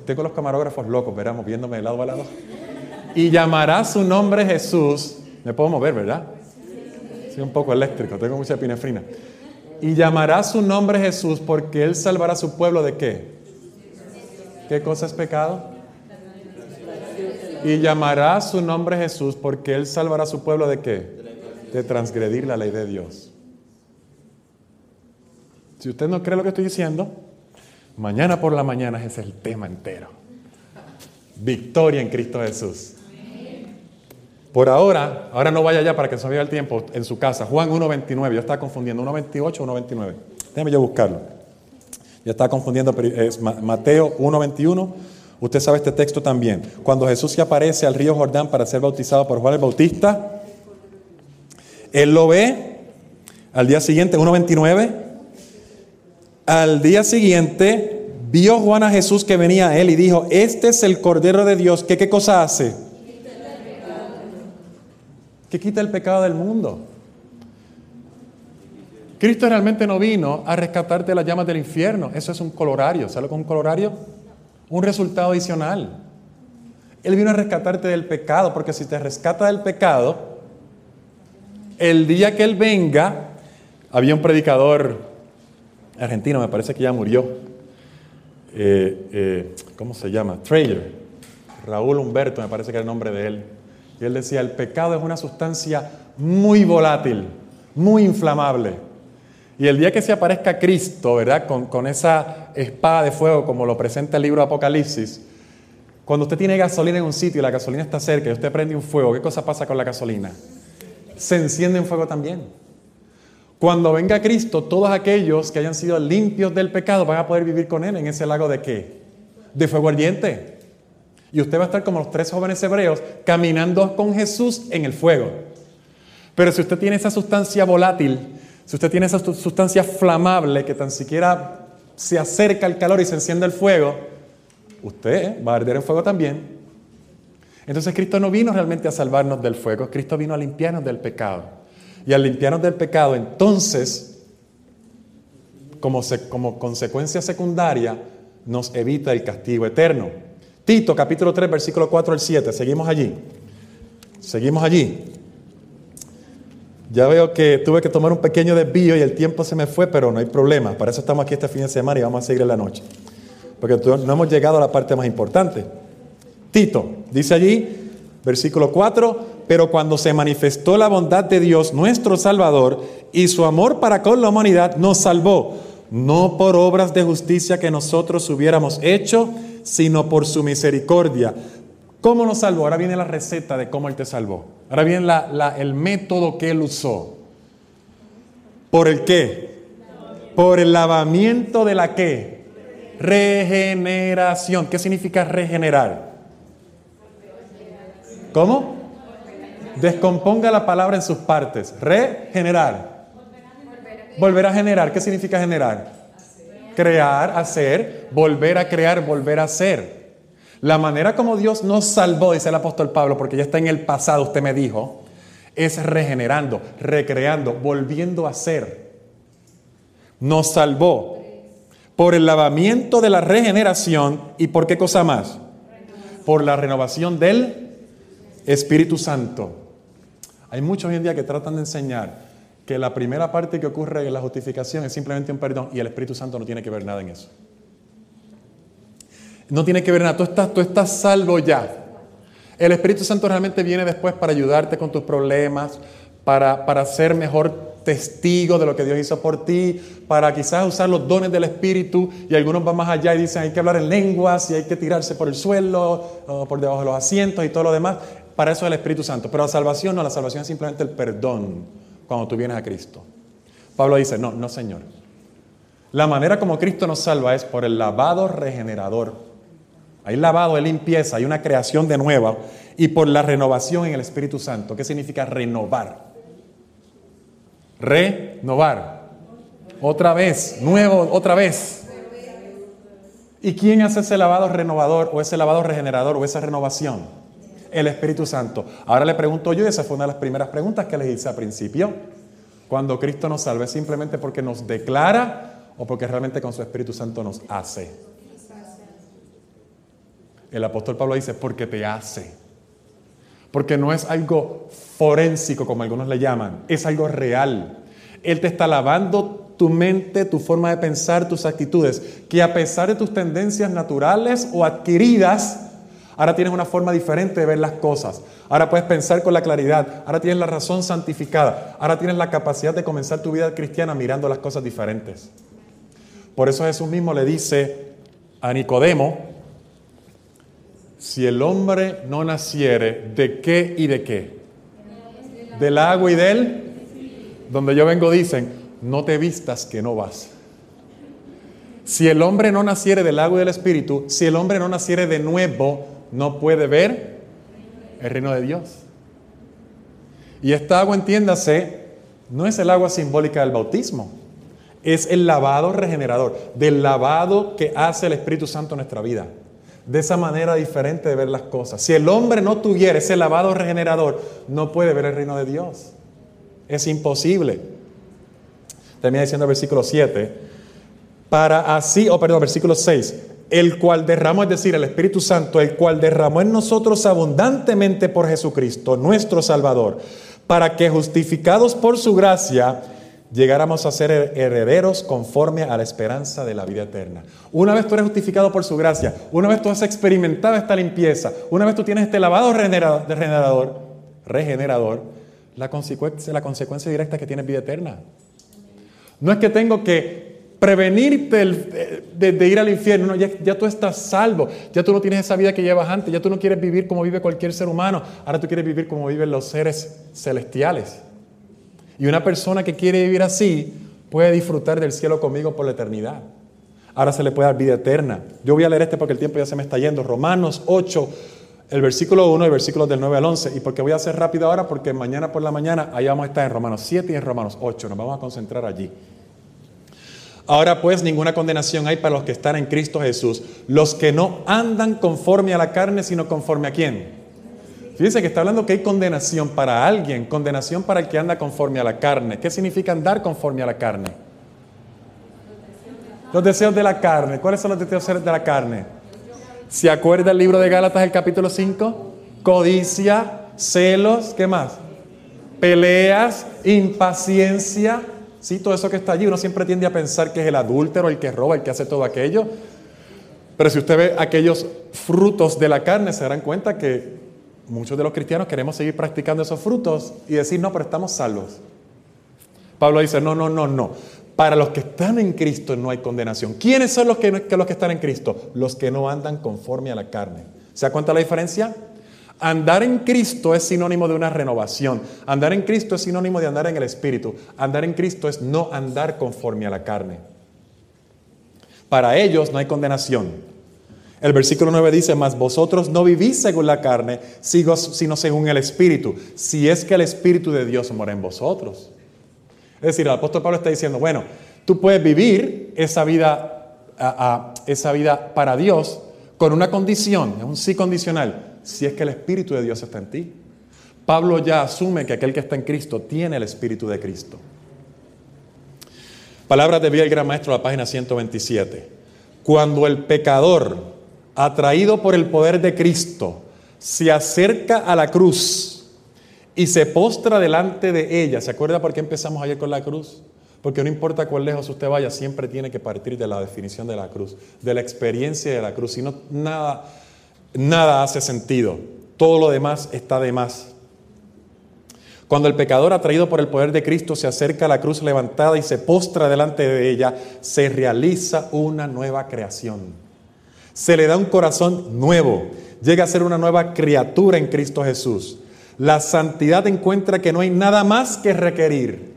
tengo los camarógrafos locos, verá, moviéndome de lado a lado. Y llamará su nombre Jesús. Me puedo mover, ¿verdad? Soy un poco eléctrico, tengo mucha epinefrina. Y llamará su nombre Jesús porque él salvará a su pueblo de qué? ¿Qué cosa es pecado? Y llamará su nombre Jesús porque él salvará a su pueblo de qué? De transgredir la ley de Dios. Si usted no cree lo que estoy diciendo, Mañana por la mañana es el tema entero. Victoria en Cristo Jesús. Por ahora, ahora no vaya ya para que se vea el tiempo en su casa. Juan 1.29, yo estaba confundiendo, 1.28 o 1.29. Déjame yo buscarlo. Ya estaba confundiendo, es Mateo 1.21. Usted sabe este texto también. Cuando Jesús se aparece al río Jordán para ser bautizado por Juan el Bautista, él lo ve al día siguiente, 1.29. Al día siguiente vio Juan a Jesús que venía a él y dijo, este es el Cordero de Dios que qué cosa hace? Que quita el pecado del mundo. Cristo realmente no vino a rescatarte de las llamas del infierno. Eso es un colorario. ¿Sabes lo que es un colorario? Un resultado adicional. Él vino a rescatarte del pecado, porque si te rescata del pecado, el día que Él venga, había un predicador argentino, me parece que ya murió. Eh, eh, ¿Cómo se llama? Trader. Raúl Humberto, me parece que era el nombre de él. Y él decía, el pecado es una sustancia muy volátil, muy inflamable. Y el día que se aparezca Cristo, ¿verdad? Con, esa espada de fuego, como lo presenta el libro Apocalipsis, cuando usted tiene gasolina en un sitio y la gasolina está cerca y usted prende un fuego, ¿qué cosa pasa con la gasolina? Se enciende en fuego también. Cuando venga Cristo, todos aquellos que hayan sido limpios del pecado van a poder vivir con Él en ese lago de qué? De fuego ardiente. Y usted va a estar como los tres jóvenes hebreos caminando con Jesús en el fuego. Pero si usted tiene esa sustancia volátil, si usted tiene esa sustancia flamable que tan siquiera se acerca al calor y se enciende el fuego, usted va a arder en fuego también. Entonces Cristo no vino realmente a salvarnos del fuego, Cristo vino a limpiarnos del pecado y al limpiarnos del pecado, entonces, como, como consecuencia secundaria, nos evita el castigo eterno. Tito capítulo 3, versículo 4 al 7, seguimos allí. Seguimos allí. Ya veo que tuve que tomar un pequeño desvío y el tiempo se me fue, pero no hay problema. Para eso estamos aquí este fin de semana y vamos a seguir en la noche. Porque no hemos llegado a la parte más importante. Tito, dice allí, versículo 4, pero cuando se manifestó la bondad de Dios, nuestro Salvador, y su amor para con la humanidad, nos salvó, no por obras de justicia que nosotros hubiéramos hecho, sino por su misericordia. ¿Cómo nos salvó? Ahora viene la receta de cómo Él te salvó. Ahora viene el método que Él usó. ¿Por el qué? Por el lavamiento de la qué? Regeneración. ¿Qué significa regenerar? ¿Cómo? Descomponga la palabra en sus partes. Regenerar. Volver a generar. ¿Qué significa generar? Crear, hacer, volver a crear, volver a hacer. La manera como Dios nos salvó, dice el apóstol Pablo, porque ya está en el pasado, usted me dijo, es regenerando, recreando, volviendo a ser. Nos salvó por el lavamiento de la regeneración y por qué cosa más? Por la renovación del Espíritu Santo. Hay muchos hoy en día que tratan de enseñar que la primera parte que ocurre en la justificación es simplemente un perdón y el Espíritu Santo no tiene que ver nada en eso. No tiene que ver nada, tú estás, tú estás salvo ya. El Espíritu Santo realmente viene después para ayudarte con tus problemas, para, para ser mejor testigo de lo que Dios hizo por ti, para quizás usar los dones del Espíritu y algunos van más allá y dicen hay que hablar en lenguas y hay que tirarse por el suelo, o por debajo de los asientos y todo lo demás. Para eso es el Espíritu Santo. Pero la salvación no, la salvación es simplemente el perdón cuando tú vienes a Cristo. Pablo dice, no, no Señor. La manera como Cristo nos salva es por el lavado regenerador. Hay lavado, hay limpieza, hay una creación de nueva y por la renovación en el Espíritu Santo. ¿Qué significa renovar? Renovar. Otra vez, nuevo, otra vez. ¿Y quién hace ese lavado renovador o ese lavado regenerador o esa renovación? El Espíritu Santo. Ahora le pregunto yo, y esa fue una de las primeras preguntas que les hice al principio. Cuando Cristo nos salve, simplemente porque nos declara o porque realmente con su Espíritu Santo nos hace. El apóstol Pablo dice, porque te hace. Porque no es algo forénsico, como algunos le llaman, es algo real. Él te está lavando tu mente, tu forma de pensar, tus actitudes, que a pesar de tus tendencias naturales o adquiridas, ahora tienes una forma diferente de ver las cosas. Ahora puedes pensar con la claridad, ahora tienes la razón santificada, ahora tienes la capacidad de comenzar tu vida cristiana mirando las cosas diferentes. Por eso Jesús mismo le dice a Nicodemo, si el hombre no naciere, ¿de qué y de qué? Del agua y del... Donde yo vengo dicen, no te vistas que no vas. Si el hombre no naciere del agua y del espíritu, si el hombre no naciere de nuevo, no puede ver el reino de Dios. Y esta agua, entiéndase, no es el agua simbólica del bautismo, es el lavado regenerador, del lavado que hace el Espíritu Santo en nuestra vida de esa manera diferente de ver las cosas. Si el hombre no tuviera ese lavado regenerador, no puede ver el reino de Dios. Es imposible. Termina diciendo el versículo 7, para así, o oh, perdón, versículo 6, el cual derramó, es decir, el Espíritu Santo, el cual derramó en nosotros abundantemente por Jesucristo, nuestro Salvador, para que justificados por su gracia, llegáramos a ser herederos conforme a la esperanza de la vida eterna. Una vez tú eres justificado por su gracia, una vez tú has experimentado esta limpieza, una vez tú tienes este lavado regenerador, regenerador, la consecuencia, la consecuencia directa es que tienes vida eterna. No es que tengo que prevenirte de, ir al infierno, ya, tú estás salvo, ya tú no tienes esa vida que llevas antes, ya tú no quieres vivir como vive cualquier ser humano, ahora tú quieres vivir como viven los seres celestiales. Y una persona que quiere vivir así puede disfrutar del cielo conmigo por la eternidad. Ahora se le puede dar vida eterna. Yo voy a leer este porque el tiempo ya se me está yendo. Romanos 8, el versículo 1 y el versículo del 9 al 11. Y porque voy a hacer rápido ahora, porque mañana por la mañana ahí vamos a estar en Romanos 7 y en Romanos 8. Nos vamos a concentrar allí. Ahora pues ninguna condenación hay para los que están en Cristo Jesús, los que no andan conforme a la carne, sino conforme a quién? Fíjense que está hablando que hay condenación para alguien, condenación para el que anda conforme a la carne. ¿Qué significa andar conforme a la carne? Los deseos de la carne. ¿Cuáles son los deseos de la carne? ¿Se acuerda el libro de Gálatas, el capítulo 5? Codicia, celos, ¿qué más? Peleas, impaciencia. Sí, todo eso que está allí. Uno siempre tiende a pensar que es el adúltero, el que roba, el que hace todo aquello. Pero si usted ve aquellos frutos de la carne, se darán cuenta que muchos de los cristianos queremos seguir practicando esos frutos y decir, no, pero estamos salvos. Pablo dice, no, no, no, no. Para los que están en Cristo no hay condenación. ¿Quiénes son los que, los que están en Cristo? Los que no andan conforme a la carne. ¿Se da cuenta la diferencia? Andar en Cristo es sinónimo de una renovación. Andar en Cristo es sinónimo de andar en el Espíritu. Andar en Cristo es no andar conforme a la carne. Para ellos no hay condenación. El versículo 9 dice, mas vosotros no vivís según la carne, sino según el Espíritu, si es que el Espíritu de Dios mora en vosotros. Es decir, el apóstol Pablo está diciendo, bueno, tú puedes vivir esa vida, esa vida para Dios con una condición, es un sí condicional, si es que el Espíritu de Dios está en ti. Pablo ya asume que aquel que está en Cristo tiene el Espíritu de Cristo. Palabras de el Gran Maestro, la página 127. Cuando el pecador atraído por el poder de Cristo, se acerca a la cruz y se postra delante de ella. ¿Se acuerda por qué empezamos ayer con la cruz? Porque no importa cuán lejos usted vaya, siempre tiene que partir de la definición de la cruz, de la experiencia de la cruz. Si no, nada, nada hace sentido. todo lo demás está de más. Cuando el pecador atraído por el poder de Cristo se acerca a la cruz levantada y se postra delante de ella, se realiza una nueva creación. Se le da un corazón nuevo, llega a ser una nueva criatura en Cristo Jesús. La santidad encuentra que no hay nada más que requerir.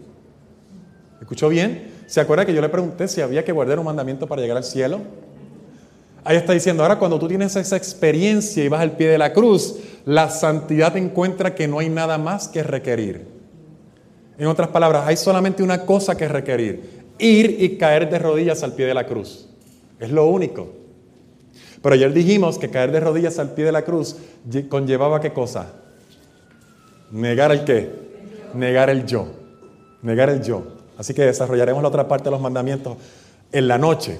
¿Escuchó bien? ¿Se acuerda que yo le pregunté si había que guardar un mandamiento para llegar al cielo? Ahí está diciendo, ahora cuando tú tienes esa experiencia y vas al pie de la cruz, la santidad encuentra que no hay nada más que requerir. En otras palabras, hay solamente una cosa que requerir, ir y caer de rodillas al pie de la cruz. Es lo único. Pero ayer dijimos que caer de rodillas al pie de la cruz conllevaba qué cosa? Negar el qué? Negar el yo. Negar el yo. Así que desarrollaremos la otra parte de los mandamientos en la noche.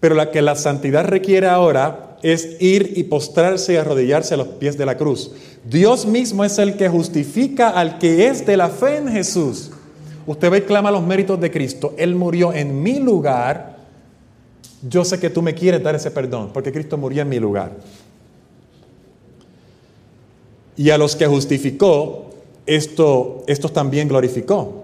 Pero la que la santidad requiere ahora es ir y postrarse y arrodillarse a los pies de la cruz. Dios mismo es el que justifica al que es de la fe en Jesús. Usted ve clama los méritos de Cristo. Él murió en mi lugar. Yo sé que tú me quieres dar ese perdón, porque Cristo murió en mi lugar. Y a los que justificó, esto, estos también glorificó.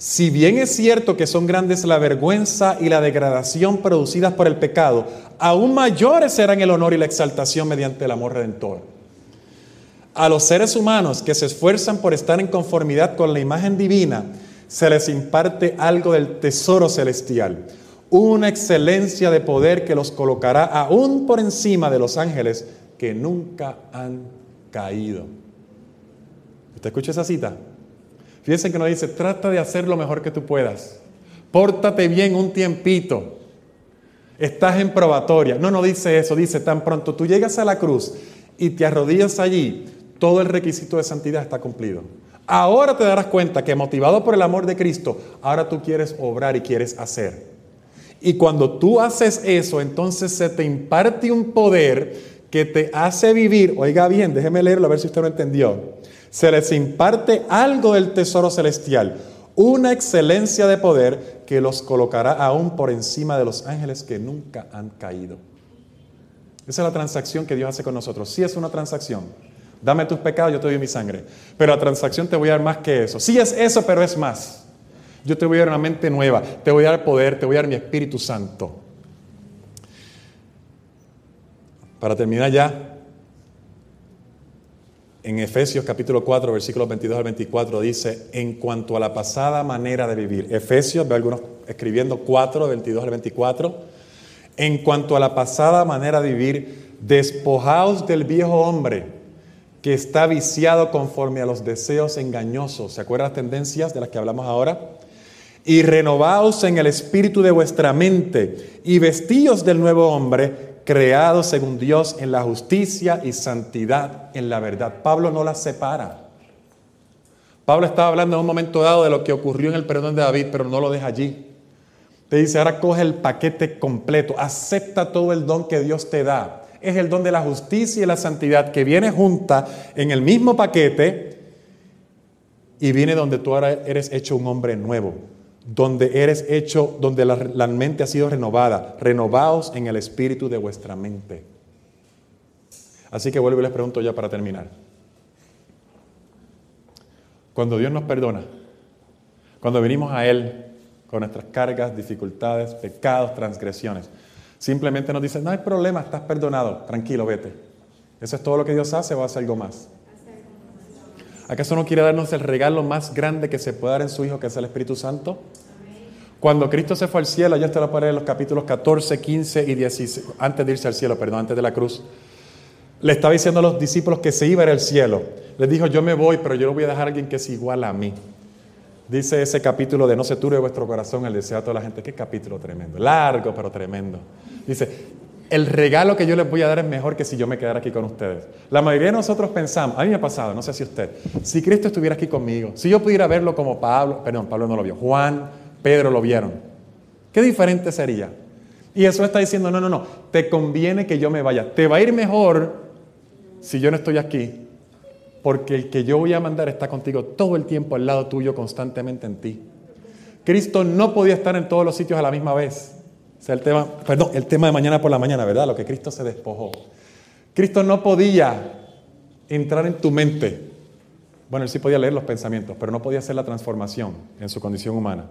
Si bien es cierto que son grandes la vergüenza y la degradación producidas por el pecado, aún mayores serán el honor y la exaltación mediante el amor redentor. A los seres humanos que se esfuerzan por estar en conformidad con la imagen divina, se les imparte algo del tesoro celestial, una excelencia de poder que los colocará aún por encima de los ángeles que nunca han caído. ¿Usted escucha esa cita? Fíjense que nos dice, trata de hacer lo mejor que tú puedas. Pórtate bien un tiempito. Estás en probatoria. No, no dice eso, dice, tan pronto tú llegas a la cruz y te arrodillas allí, todo el requisito de santidad está cumplido. Ahora te darás cuenta que motivado por el amor de Cristo, ahora tú quieres obrar y quieres hacer. Y cuando tú haces eso, entonces se te imparte un poder que te hace vivir, oiga bien, déjeme leerlo a ver si usted lo entendió se les imparte algo del tesoro celestial, una excelencia de poder que los colocará aún por encima de los ángeles que nunca han caído. Esa es la transacción que Dios hace con nosotros. Sí es una transacción. Dame tus pecados, yo te doy mi sangre. Pero la transacción te voy a dar más que eso. Sí es eso, pero es más. Yo te voy a dar una mente nueva, te voy a dar poder, te voy a dar mi Espíritu Santo. Para terminar ya, en Efesios capítulo 4, versículos 22 al 24 dice, en cuanto a la pasada manera de vivir, Efesios, ve algunos escribiendo 4, 22 al 24, en cuanto a la pasada manera de vivir, despojaos del viejo hombre que está viciado conforme a los deseos engañosos. ¿Se acuerdan las tendencias de las que hablamos ahora? Y renovaos en el espíritu de vuestra mente y vestíos del nuevo hombre creados según Dios en la justicia y santidad en la verdad. Pablo no las separa. Pablo estaba hablando en un momento dado de lo que ocurrió en el perdón de David, pero no lo deja allí. Te dice, ahora coge el paquete completo, acepta todo el don que Dios te da. Es el don de la justicia y la santidad que viene junta en el mismo paquete y viene donde tú ahora eres hecho un hombre nuevo donde eres hecho, donde la, mente ha sido renovada. Renovaos en el espíritu de vuestra mente. Así que vuelvo y les pregunto ya para terminar. Cuando Dios nos perdona, cuando venimos a Él con nuestras cargas, dificultades, pecados, transgresiones, simplemente nos dice, no hay problema, estás perdonado, tranquilo, vete. ¿Eso es todo lo que Dios hace o hace algo más? ¿Acaso no quiere darnos el regalo más grande que se puede dar en su Hijo, que es el Espíritu Santo? Cuando Cristo se fue al cielo, ya te lo paré en los capítulos 14, 15 y 16, antes de irse al cielo, perdón, antes de la cruz, le estaba diciendo a los discípulos que se iba al cielo. Les dijo, yo me voy, pero yo no voy a dejar a alguien que es igual a mí. Dice ese capítulo de No se turbe vuestro corazón, el deseo a toda la gente. Qué capítulo tremendo, largo pero tremendo. Dice, el regalo que yo les voy a dar es mejor que si yo me quedara aquí con ustedes. La mayoría de nosotros pensamos, a mí me ha pasado, no sé si usted, si Cristo estuviera aquí conmigo, si yo pudiera verlo como Pablo, perdón, Pablo no lo vio, Juan, Pedro lo vieron, qué diferente sería. Y eso está diciendo, no, no, no, te conviene que yo me vaya, te va a ir mejor si yo no estoy aquí, porque el que yo voy a mandar está contigo todo el tiempo al lado tuyo, constantemente en ti. Cristo no podía estar en todos los sitios a la misma vez el tema, perdón, el tema de mañana por la mañana, ¿verdad? Lo que Cristo se despojó. Cristo no podía entrar en tu mente. Bueno, él sí podía leer los pensamientos, pero no podía hacer la transformación en su condición humana.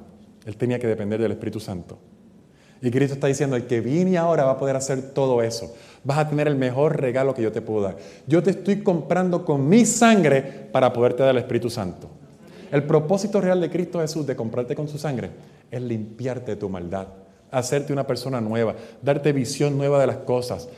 Él tenía que depender del Espíritu Santo. Y Cristo está diciendo, el que viene ahora va a poder hacer todo eso. Vas a tener el mejor regalo que yo te puedo dar. Yo te estoy comprando con mi sangre para poderte dar el Espíritu Santo. El propósito real de Cristo Jesús de comprarte con su sangre es limpiarte de tu maldad, hacerte una persona nueva, darte visión nueva de las cosas,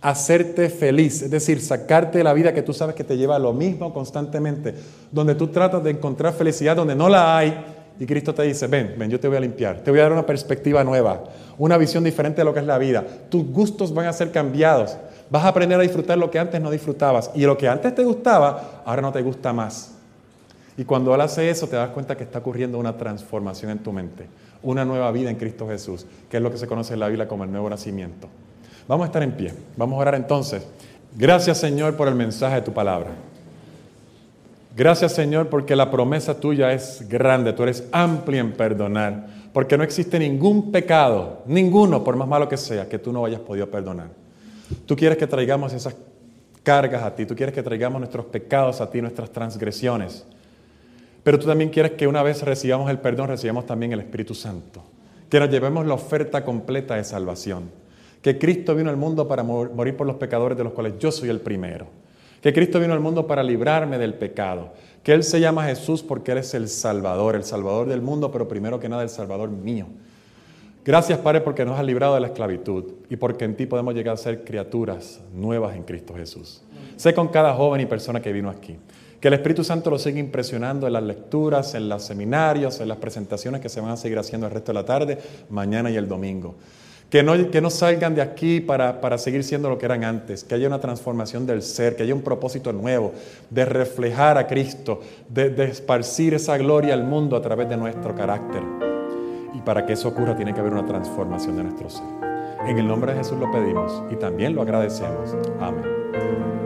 hacerte feliz, es decir, sacarte de la vida que tú sabes que te lleva lo mismo constantemente, donde tú tratas de encontrar felicidad donde no la hay y Cristo te dice, ven, ven, yo te voy a limpiar, te voy a dar una perspectiva nueva, una visión diferente de lo que es la vida. Tus gustos van a ser cambiados, vas a aprender a disfrutar lo que antes no disfrutabas y lo que antes te gustaba, ahora no te gusta más. Y cuando Él hace eso, te das cuenta que está ocurriendo una transformación en tu mente, una nueva vida en Cristo Jesús, que es lo que se conoce en la Biblia como el nuevo nacimiento. Vamos a estar en pie, vamos a orar entonces. Gracias Señor por el mensaje de tu palabra. Gracias Señor porque la promesa tuya es grande, tú eres amplio en perdonar, porque no existe ningún pecado, ninguno, por más malo que sea, que tú no hayas podido perdonar. Tú quieres que traigamos esas cargas a ti, tú quieres que traigamos nuestros pecados a ti, nuestras transgresiones. Pero tú también quieres que una vez recibamos el perdón, recibamos también el Espíritu Santo, que nos llevemos la oferta completa de salvación, que Cristo vino al mundo para morir por los pecadores de los cuales yo soy el primero que Cristo vino al mundo para librarme del pecado, que Él se llama Jesús porque Él es el Salvador, el Salvador del mundo, pero primero que nada el Salvador mío. Gracias, Padre, porque nos has librado de la esclavitud y porque en ti podemos llegar a ser criaturas nuevas en Cristo Jesús. Sé con cada joven y persona que vino aquí. Que el Espíritu Santo lo siga impresionando en las lecturas, en los seminarios, en las presentaciones que se van a seguir haciendo el resto de la tarde, mañana y el domingo. Que no, que no salgan de aquí para, para, seguir siendo lo que eran antes, que haya una transformación del ser, que haya un propósito nuevo de reflejar a Cristo, de, de esparcir esa gloria al mundo a través de nuestro carácter. Y para que eso ocurra tiene que haber una transformación de nuestro ser. En el nombre de Jesús lo pedimos y también lo agradecemos. Amén.